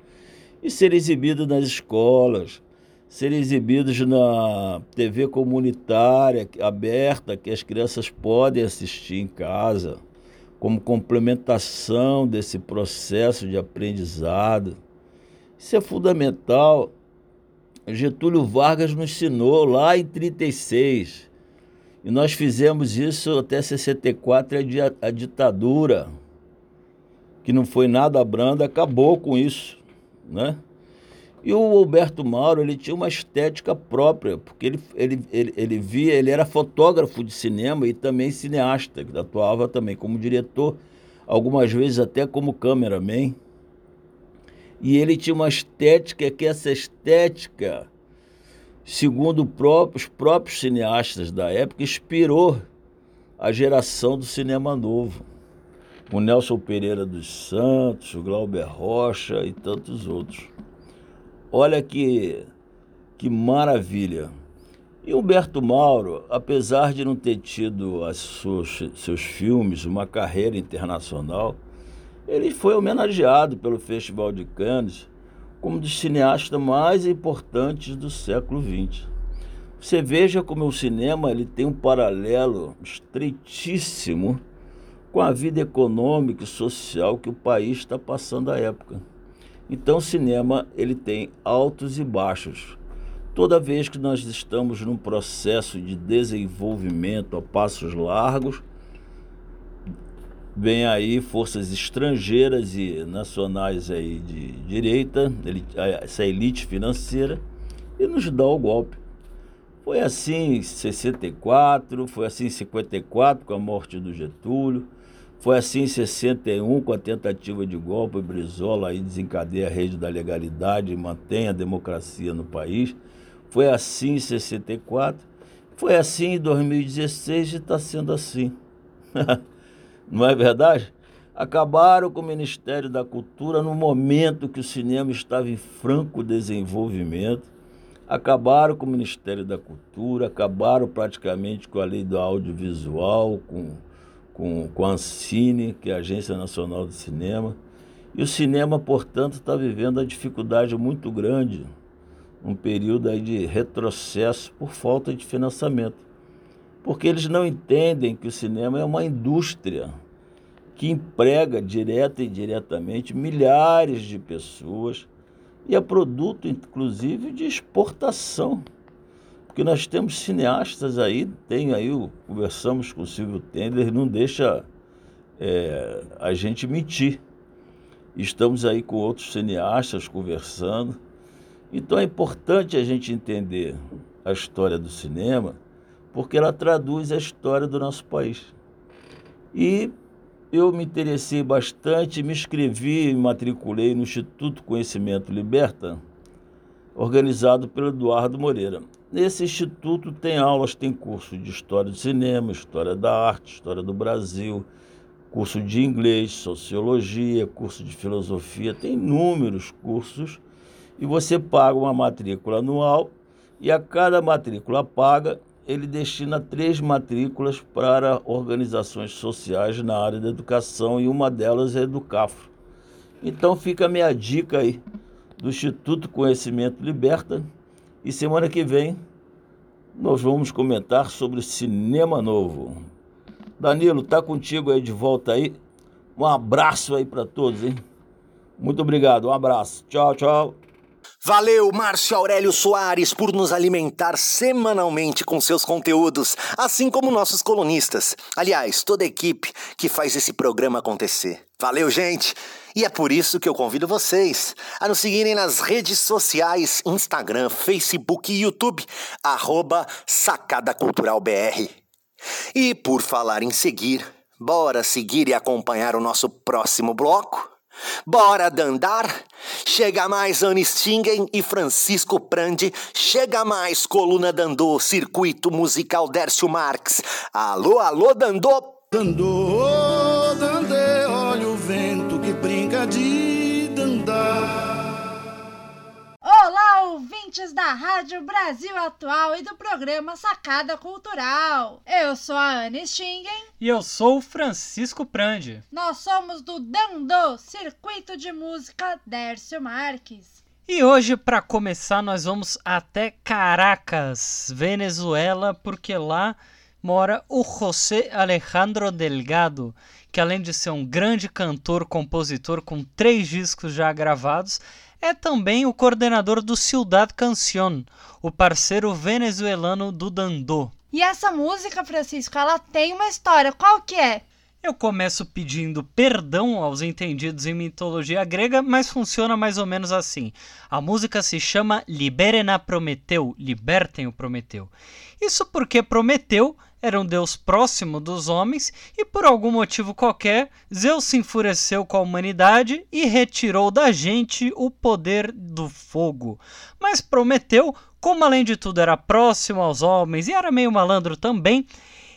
e ser exibidos nas escolas, ser exibidos na TV comunitária aberta que as crianças podem assistir em casa, como complementação desse processo de aprendizado. Isso é fundamental. Getúlio Vargas nos ensinou lá em 36 e nós fizemos isso até 64, a, a ditadura, que não foi nada branda, acabou com isso, né? E o Alberto Mauro, ele tinha uma estética própria, porque ele, ele, ele, ele via, ele era fotógrafo de cinema e também cineasta, que atuava também como diretor, algumas vezes até como cameraman. E ele tinha uma estética que essa estética segundo os próprios cineastas da época, inspirou a geração do cinema novo. O Nelson Pereira dos Santos, o Glauber Rocha e tantos outros. Olha que, que maravilha. E Humberto Mauro, apesar de não ter tido as suas, seus filmes, uma carreira internacional, ele foi homenageado pelo Festival de Cannes como um dos cineastas mais importantes do século XX. Você veja como o cinema ele tem um paralelo estreitíssimo com a vida econômica e social que o país está passando à época. Então o cinema ele tem altos e baixos. Toda vez que nós estamos num processo de desenvolvimento a passos largos, vem aí forças estrangeiras e nacionais aí de direita, essa elite financeira, e nos dá o golpe. Foi assim em 64, foi assim em 54 com a morte do Getúlio, foi assim em 61 com a tentativa de golpe, Brizola aí desencadeia a rede da legalidade e mantém a democracia no país. Foi assim em 64, foi assim em 2016 e está sendo assim. <laughs> não é verdade? Acabaram com o Ministério da Cultura no momento que o cinema estava em franco desenvolvimento. Acabaram com o Ministério da Cultura, acabaram praticamente com a lei do audiovisual, com, com, com a Ancine, que é a Agência Nacional do Cinema. E o cinema, portanto, está vivendo uma dificuldade muito grande, um período aí de retrocesso por falta de financiamento porque eles não entendem que o cinema é uma indústria que emprega direta e indiretamente milhares de pessoas e é produto, inclusive, de exportação. Porque nós temos cineastas aí, tem aí, conversamos com o Silvio Tender, não deixa é, a gente mentir. Estamos aí com outros cineastas conversando. Então é importante a gente entender a história do cinema porque ela traduz a história do nosso país. E eu me interessei bastante, me inscrevi e matriculei no Instituto Conhecimento Liberta, organizado pelo Eduardo Moreira. Nesse instituto tem aulas, tem curso de História do Cinema, História da Arte, História do Brasil, curso de Inglês, Sociologia, curso de Filosofia, tem inúmeros cursos e você paga uma matrícula anual e a cada matrícula paga ele destina três matrículas para organizações sociais na área da educação e uma delas é Educafro. Então fica a minha dica aí do Instituto Conhecimento Liberta e semana que vem nós vamos comentar sobre cinema novo. Danilo, tá contigo aí de volta aí. Um abraço aí para todos, hein? Muito obrigado, um abraço. Tchau, tchau. Valeu, Márcio Aurélio Soares, por nos alimentar semanalmente com seus conteúdos, assim como nossos colunistas. Aliás, toda a equipe que faz esse programa acontecer. Valeu, gente! E é por isso que eu convido vocês a nos seguirem nas redes sociais, Instagram, Facebook e YouTube, arroba Sacada Cultural BR. E por falar em seguir, bora seguir e acompanhar o nosso próximo bloco? Bora dandar? Chega mais Anistingen e Francisco Prandi. Chega mais Coluna Dandô, Circuito Musical Dércio Marques. Alô, alô, Dandô! Dandô, Dandê, olha o vento que brinca de Olá, ouvintes da Rádio Brasil Atual e do programa Sacada Cultural. Eu sou a Anne Stingen. E eu sou o Francisco Prandi. Nós somos do Dando, Circuito de Música Dércio Marques. E hoje, para começar, nós vamos até Caracas, Venezuela, porque lá mora o José Alejandro Delgado, que além de ser um grande cantor, compositor com três discos já gravados, é também o coordenador do Ciudad Canción, o parceiro venezuelano do Dandô. E essa música, Francisco, ela tem uma história. Qual que é? Eu começo pedindo perdão aos entendidos em mitologia grega, mas funciona mais ou menos assim. A música se chama Liberem a Prometeu, Libertem o Prometeu. Isso porque Prometeu era um deus próximo dos homens e por algum motivo qualquer, Zeus se enfureceu com a humanidade e retirou da gente o poder do fogo. Mas Prometeu, como além de tudo era próximo aos homens e era meio malandro também,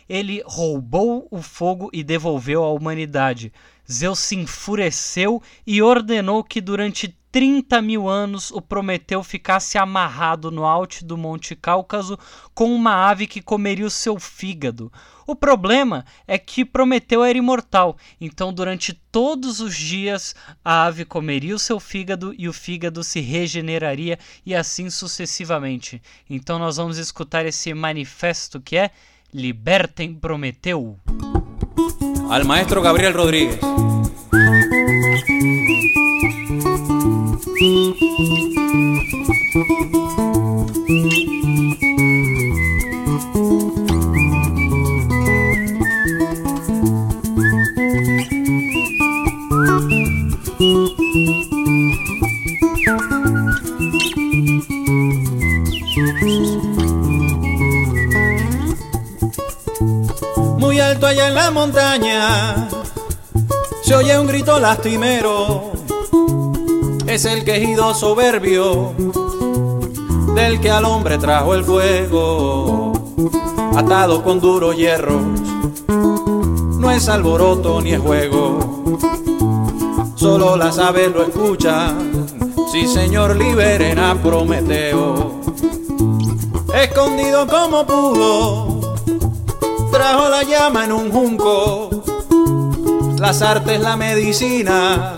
ele roubou o fogo e devolveu à humanidade. Zeus se enfureceu e ordenou que durante 30 mil anos o Prometeu ficasse amarrado no alto do Monte Cáucaso com uma ave que comeria o seu fígado. O problema é que Prometeu era imortal, então durante todos os dias a ave comeria o seu fígado e o fígado se regeneraria e assim sucessivamente. Então nós vamos escutar esse manifesto que é Libertem Prometeu. Al maestro Gabriel Rodríguez. Alto allá en la montaña se oye un grito lastimero es el quejido soberbio del que al hombre trajo el fuego, atado con duros hierros. No es alboroto ni es juego, solo las aves lo escuchan. Sí, señor, liberen a Prometeo. Escondido como pudo, trajo la llama en un junco. Las artes, la medicina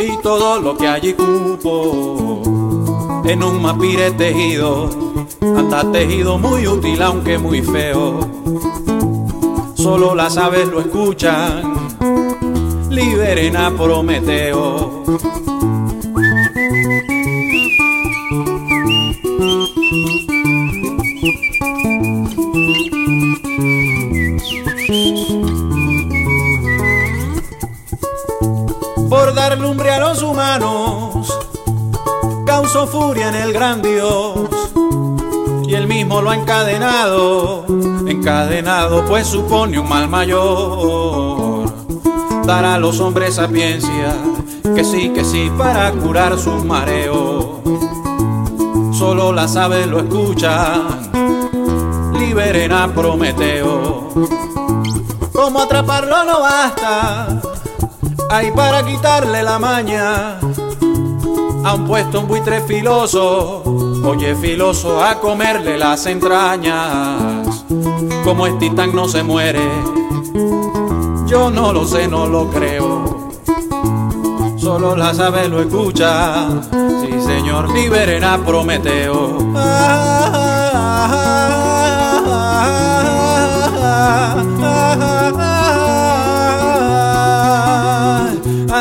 y todo lo que allí cupo en un mapire tejido, anda tejido muy útil aunque muy feo. Solo las aves lo escuchan, liberen a Prometeo. Dar lumbre a los humanos, causó furia en el gran Dios, y él mismo lo ha encadenado, encadenado pues supone un mal mayor. Dar a los hombres sapiencia, que sí, que sí, para curar sus mareos. Solo las aves lo escuchan, liberen a Prometeo. Como atraparlo no basta, hay para quitarle la maña. Han puesto un buitre filoso, oye filoso, a comerle las entrañas. Como es titán no se muere, yo no lo sé, no lo creo. solo las aves lo escuchan. Sí, señor, liberen a Prometeo.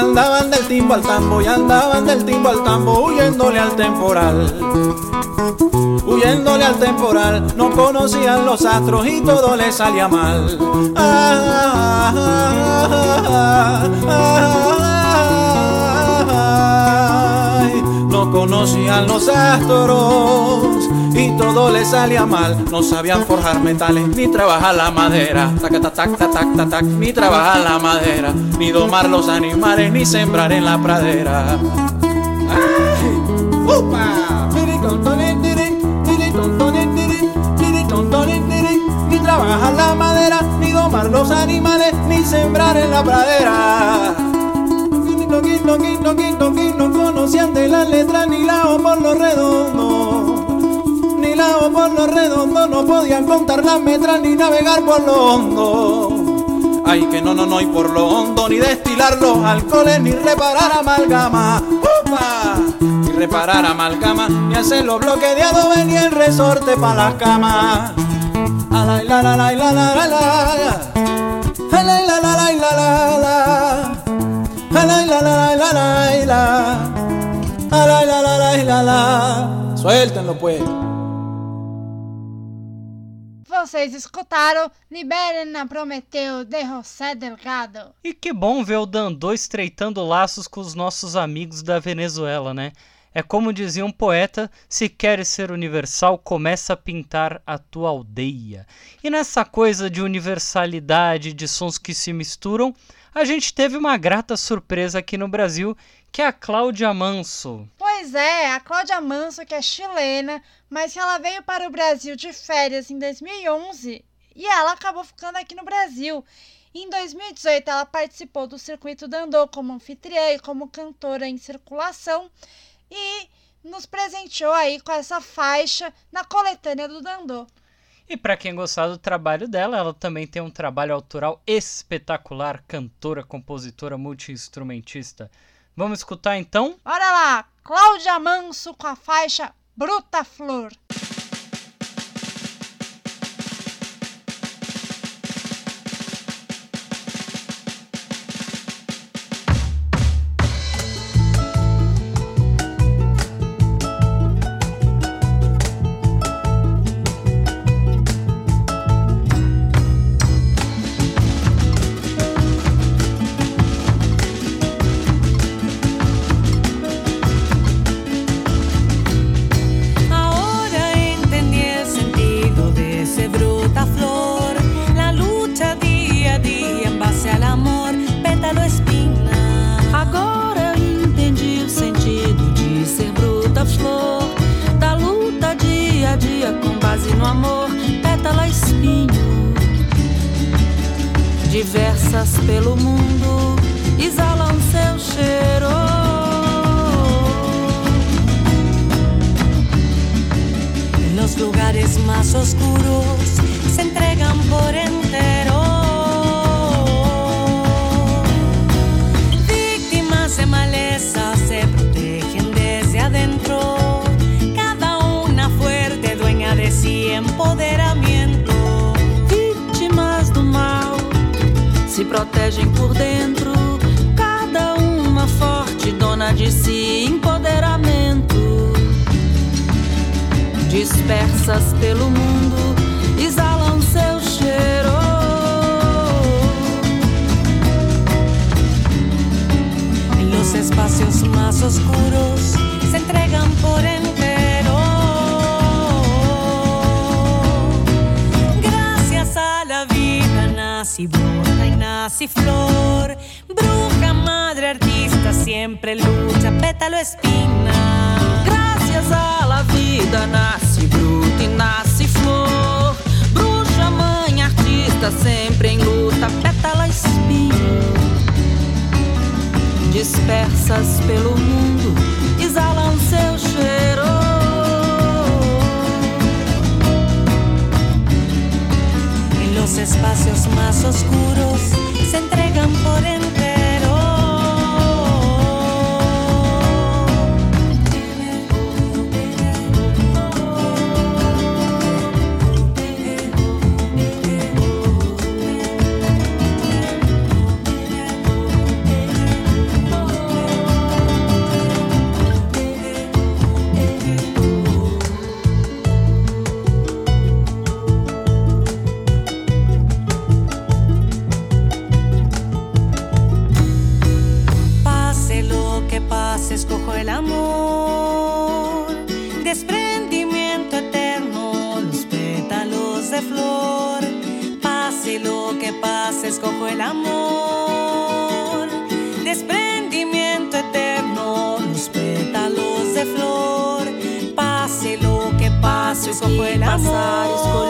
Andaban del timbo al tambo y andaban del timbo al tambo huyéndole al temporal. Huyéndole al temporal, no conocían los astros y todo les salía mal. no conocían los astros y todo les salía mal. No sabían forjar metales ni trabajar la madera, tac, tac, tac, tac, tac, tac, ni trabajar la madera, ni domar los animales, ni sembrar en la pradera. ¡Ay! ¡Upa! Ni trabajar la madera, ni domar los animales, ni sembrar en la pradera. No conocían de las letras ni la O por lo redondo. Por lo redondo, no podían contar las metras ni navegar por lo hondo. Ay, que no, no, no, y por lo hondo, ni destilar los alcoholes, ni reparar amalgama. ¡Upa! Ni reparar amalgama, ni hacer los bloques de ni el resorte para las camas. Alay, la, la, la, la, la, la, la. La, la, la, la, la, la, la. Suéltenlo pues. Vocês escutaram Liberem na Prometeu de José Delgado. E que bom ver o Dandô estreitando laços com os nossos amigos da Venezuela, né? É como dizia um poeta: se queres ser universal, começa a pintar a tua aldeia. E nessa coisa de universalidade, de sons que se misturam, a gente teve uma grata surpresa aqui no Brasil, que é a Cláudia Manso. Pois é, a Cláudia Manso, que é chilena, mas que ela veio para o Brasil de férias em 2011 e ela acabou ficando aqui no Brasil. Em 2018, ela participou do circuito Dandô como anfitriã e como cantora em circulação e nos presenteou aí com essa faixa na coletânea do Dandô. E para quem gostar do trabalho dela, ela também tem um trabalho autoral espetacular, cantora, compositora, multiinstrumentista. Vamos escutar então? Bora lá! Cláudia Manso com a faixa Bruta Flor. empoderamento. Vítimas do mal se protegem por dentro, cada uma forte, dona de si, empoderamento. Dispersas pelo mundo, exalam seu cheiro. Em los espacios mais oscuros se entregam por inteiro. nasce bruja e nasce flor. Bruja, madre, artista, sempre luta pétalo, espina. Graças à la vida nasce bruta e nasce flor. Bruja, mãe, artista, sempre em luta, pétala, espina. Dispersas pelo mundo, exalam seu cheiro. Oscuros se entregan por entero. Escojo el amor. Desprendimiento eterno, los pétalos de flor. Pase lo que pase, escojo el amor.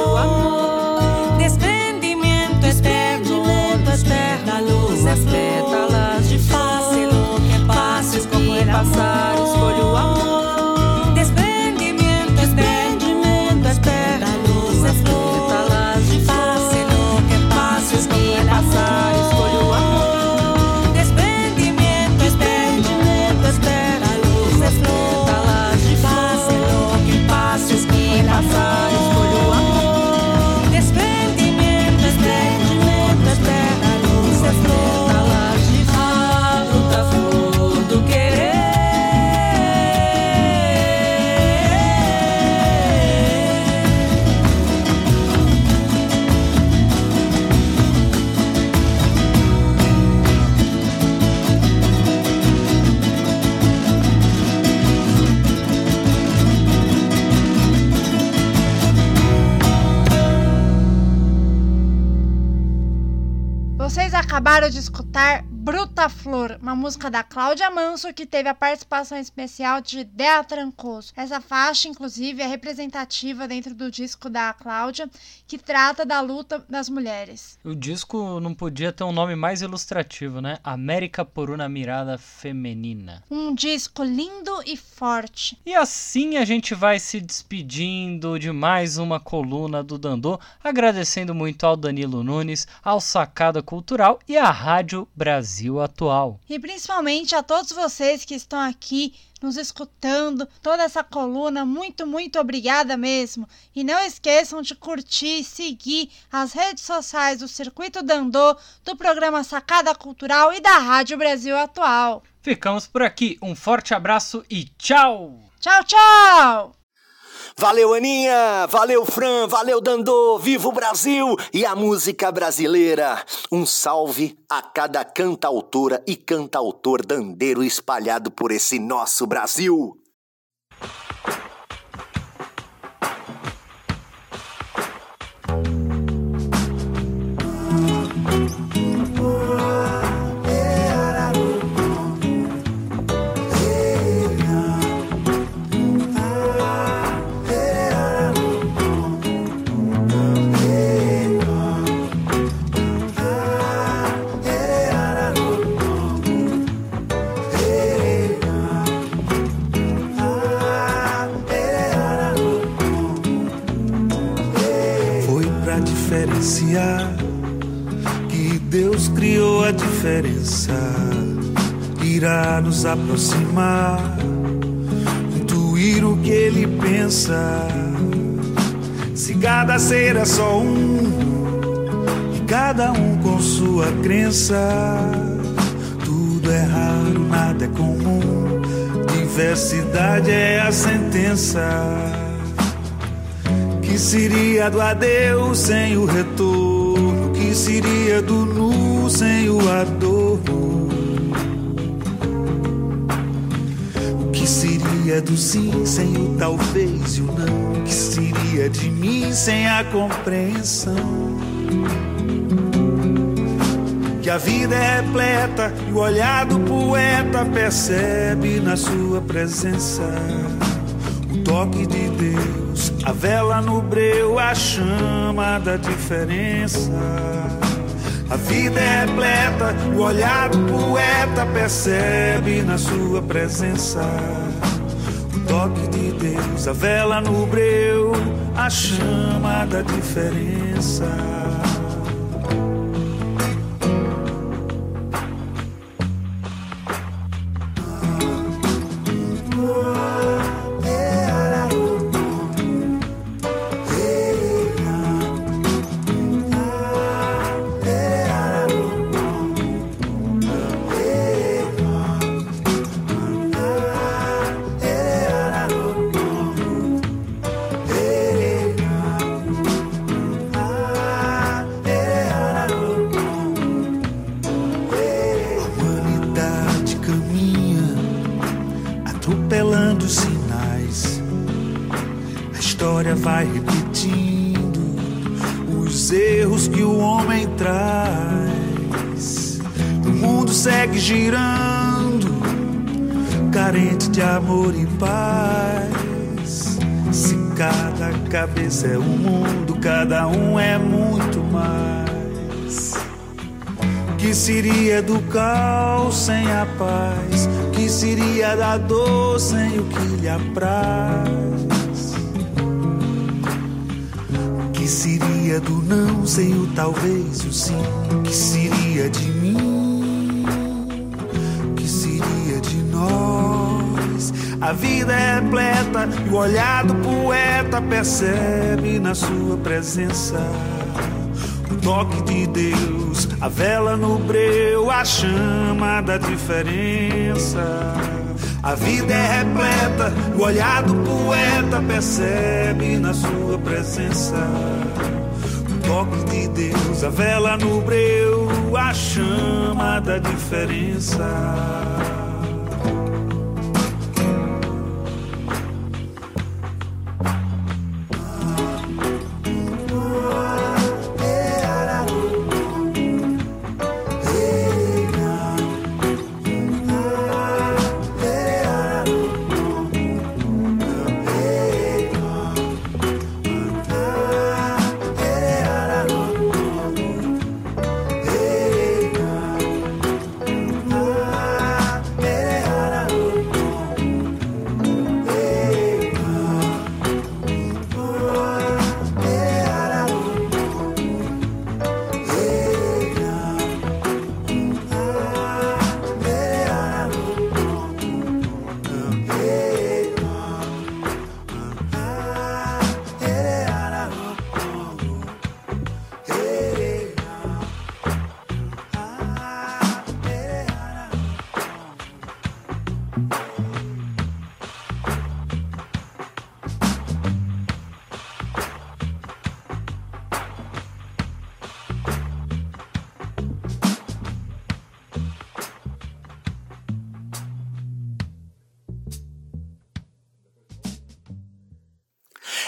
Música da Cláudia Manso que teve a participação especial de Dea Trancoso. Essa faixa, inclusive, é representativa dentro do disco da Cláudia, que trata da luta das mulheres. O disco não podia ter um nome mais ilustrativo, né? América por uma mirada feminina. Um disco lindo e forte. E assim a gente vai se despedindo de mais uma coluna do Dandô, agradecendo muito ao Danilo Nunes, ao Sacada Cultural e à Rádio Brasil Atual. E principalmente a todos vocês que estão aqui nos escutando, toda essa coluna, muito, muito obrigada mesmo. E não esqueçam de curtir e seguir as redes sociais do Circuito Dandô, do programa Sacada Cultural e da Rádio Brasil Atual. Ficamos por aqui, um forte abraço e tchau! Tchau, tchau! Valeu, Aninha! Valeu, Fran! Valeu, Dandô! Viva o Brasil e a música brasileira! Um salve a cada cantautora e cantautor dandeiro espalhado por esse nosso Brasil! Diferença. Irá nos aproximar, intuir o que ele pensa. Se cada ser é só um, e cada um com sua crença. Tudo é raro, nada é comum. Diversidade é a sentença. Que seria do adeus sem o retorno? Seria do nu sem o adorno? O que seria do sim sem o talvez e o não? O que seria de mim sem a compreensão? Que a vida é repleta e o olhar do poeta percebe na sua presença toque de Deus, a vela no breu, a chama da diferença. A vida é repleta, o olhar do poeta percebe na sua presença o toque de Deus, a vela no breu, a chama da diferença. Seria do caos sem a paz? Que seria da dor sem o que lhe apraz? Que seria do não sem o talvez e o sim? Que seria de mim? Que seria de nós? A vida é repleta e o olhar do poeta percebe na sua presença toque de Deus, a vela no breu, a chama da diferença. A vida é repleta, o olhar do poeta percebe na sua presença. O toque de Deus, a vela no breu, a chama da diferença.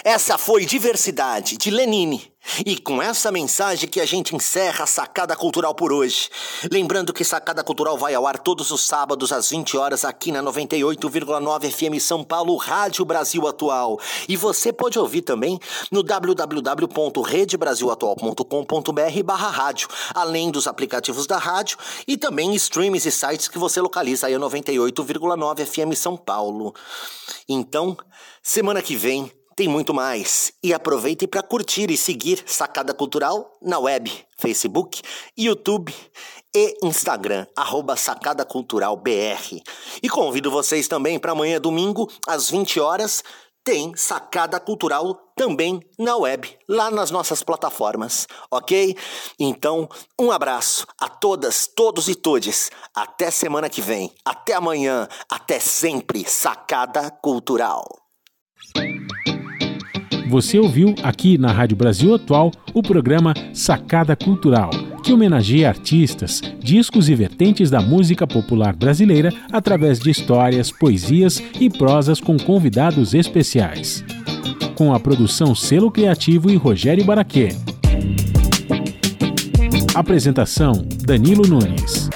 Essa foi Diversidade, de Lenine. E com essa mensagem que a gente encerra a Sacada Cultural por hoje. Lembrando que Sacada Cultural vai ao ar todos os sábados às 20 horas aqui na 98,9 FM São Paulo, Rádio Brasil Atual. E você pode ouvir também no www.redebrasilatual.com.br barra rádio, além dos aplicativos da rádio e também streams e sites que você localiza aí a 98,9 FM São Paulo. Então, semana que vem tem muito mais. E aproveite para curtir e seguir Sacada Cultural na web, Facebook, YouTube e Instagram, arroba Sacada Cultural BR. E convido vocês também para amanhã, domingo, às 20 horas, tem Sacada Cultural também na web, lá nas nossas plataformas, ok? Então, um abraço a todas, todos e todes. Até semana que vem, até amanhã, até sempre, Sacada Cultural. Você ouviu aqui na Rádio Brasil Atual o programa Sacada Cultural, que homenageia artistas, discos e vertentes da música popular brasileira através de histórias, poesias e prosas com convidados especiais. Com a produção Selo Criativo e Rogério Baraquê. Apresentação: Danilo Nunes.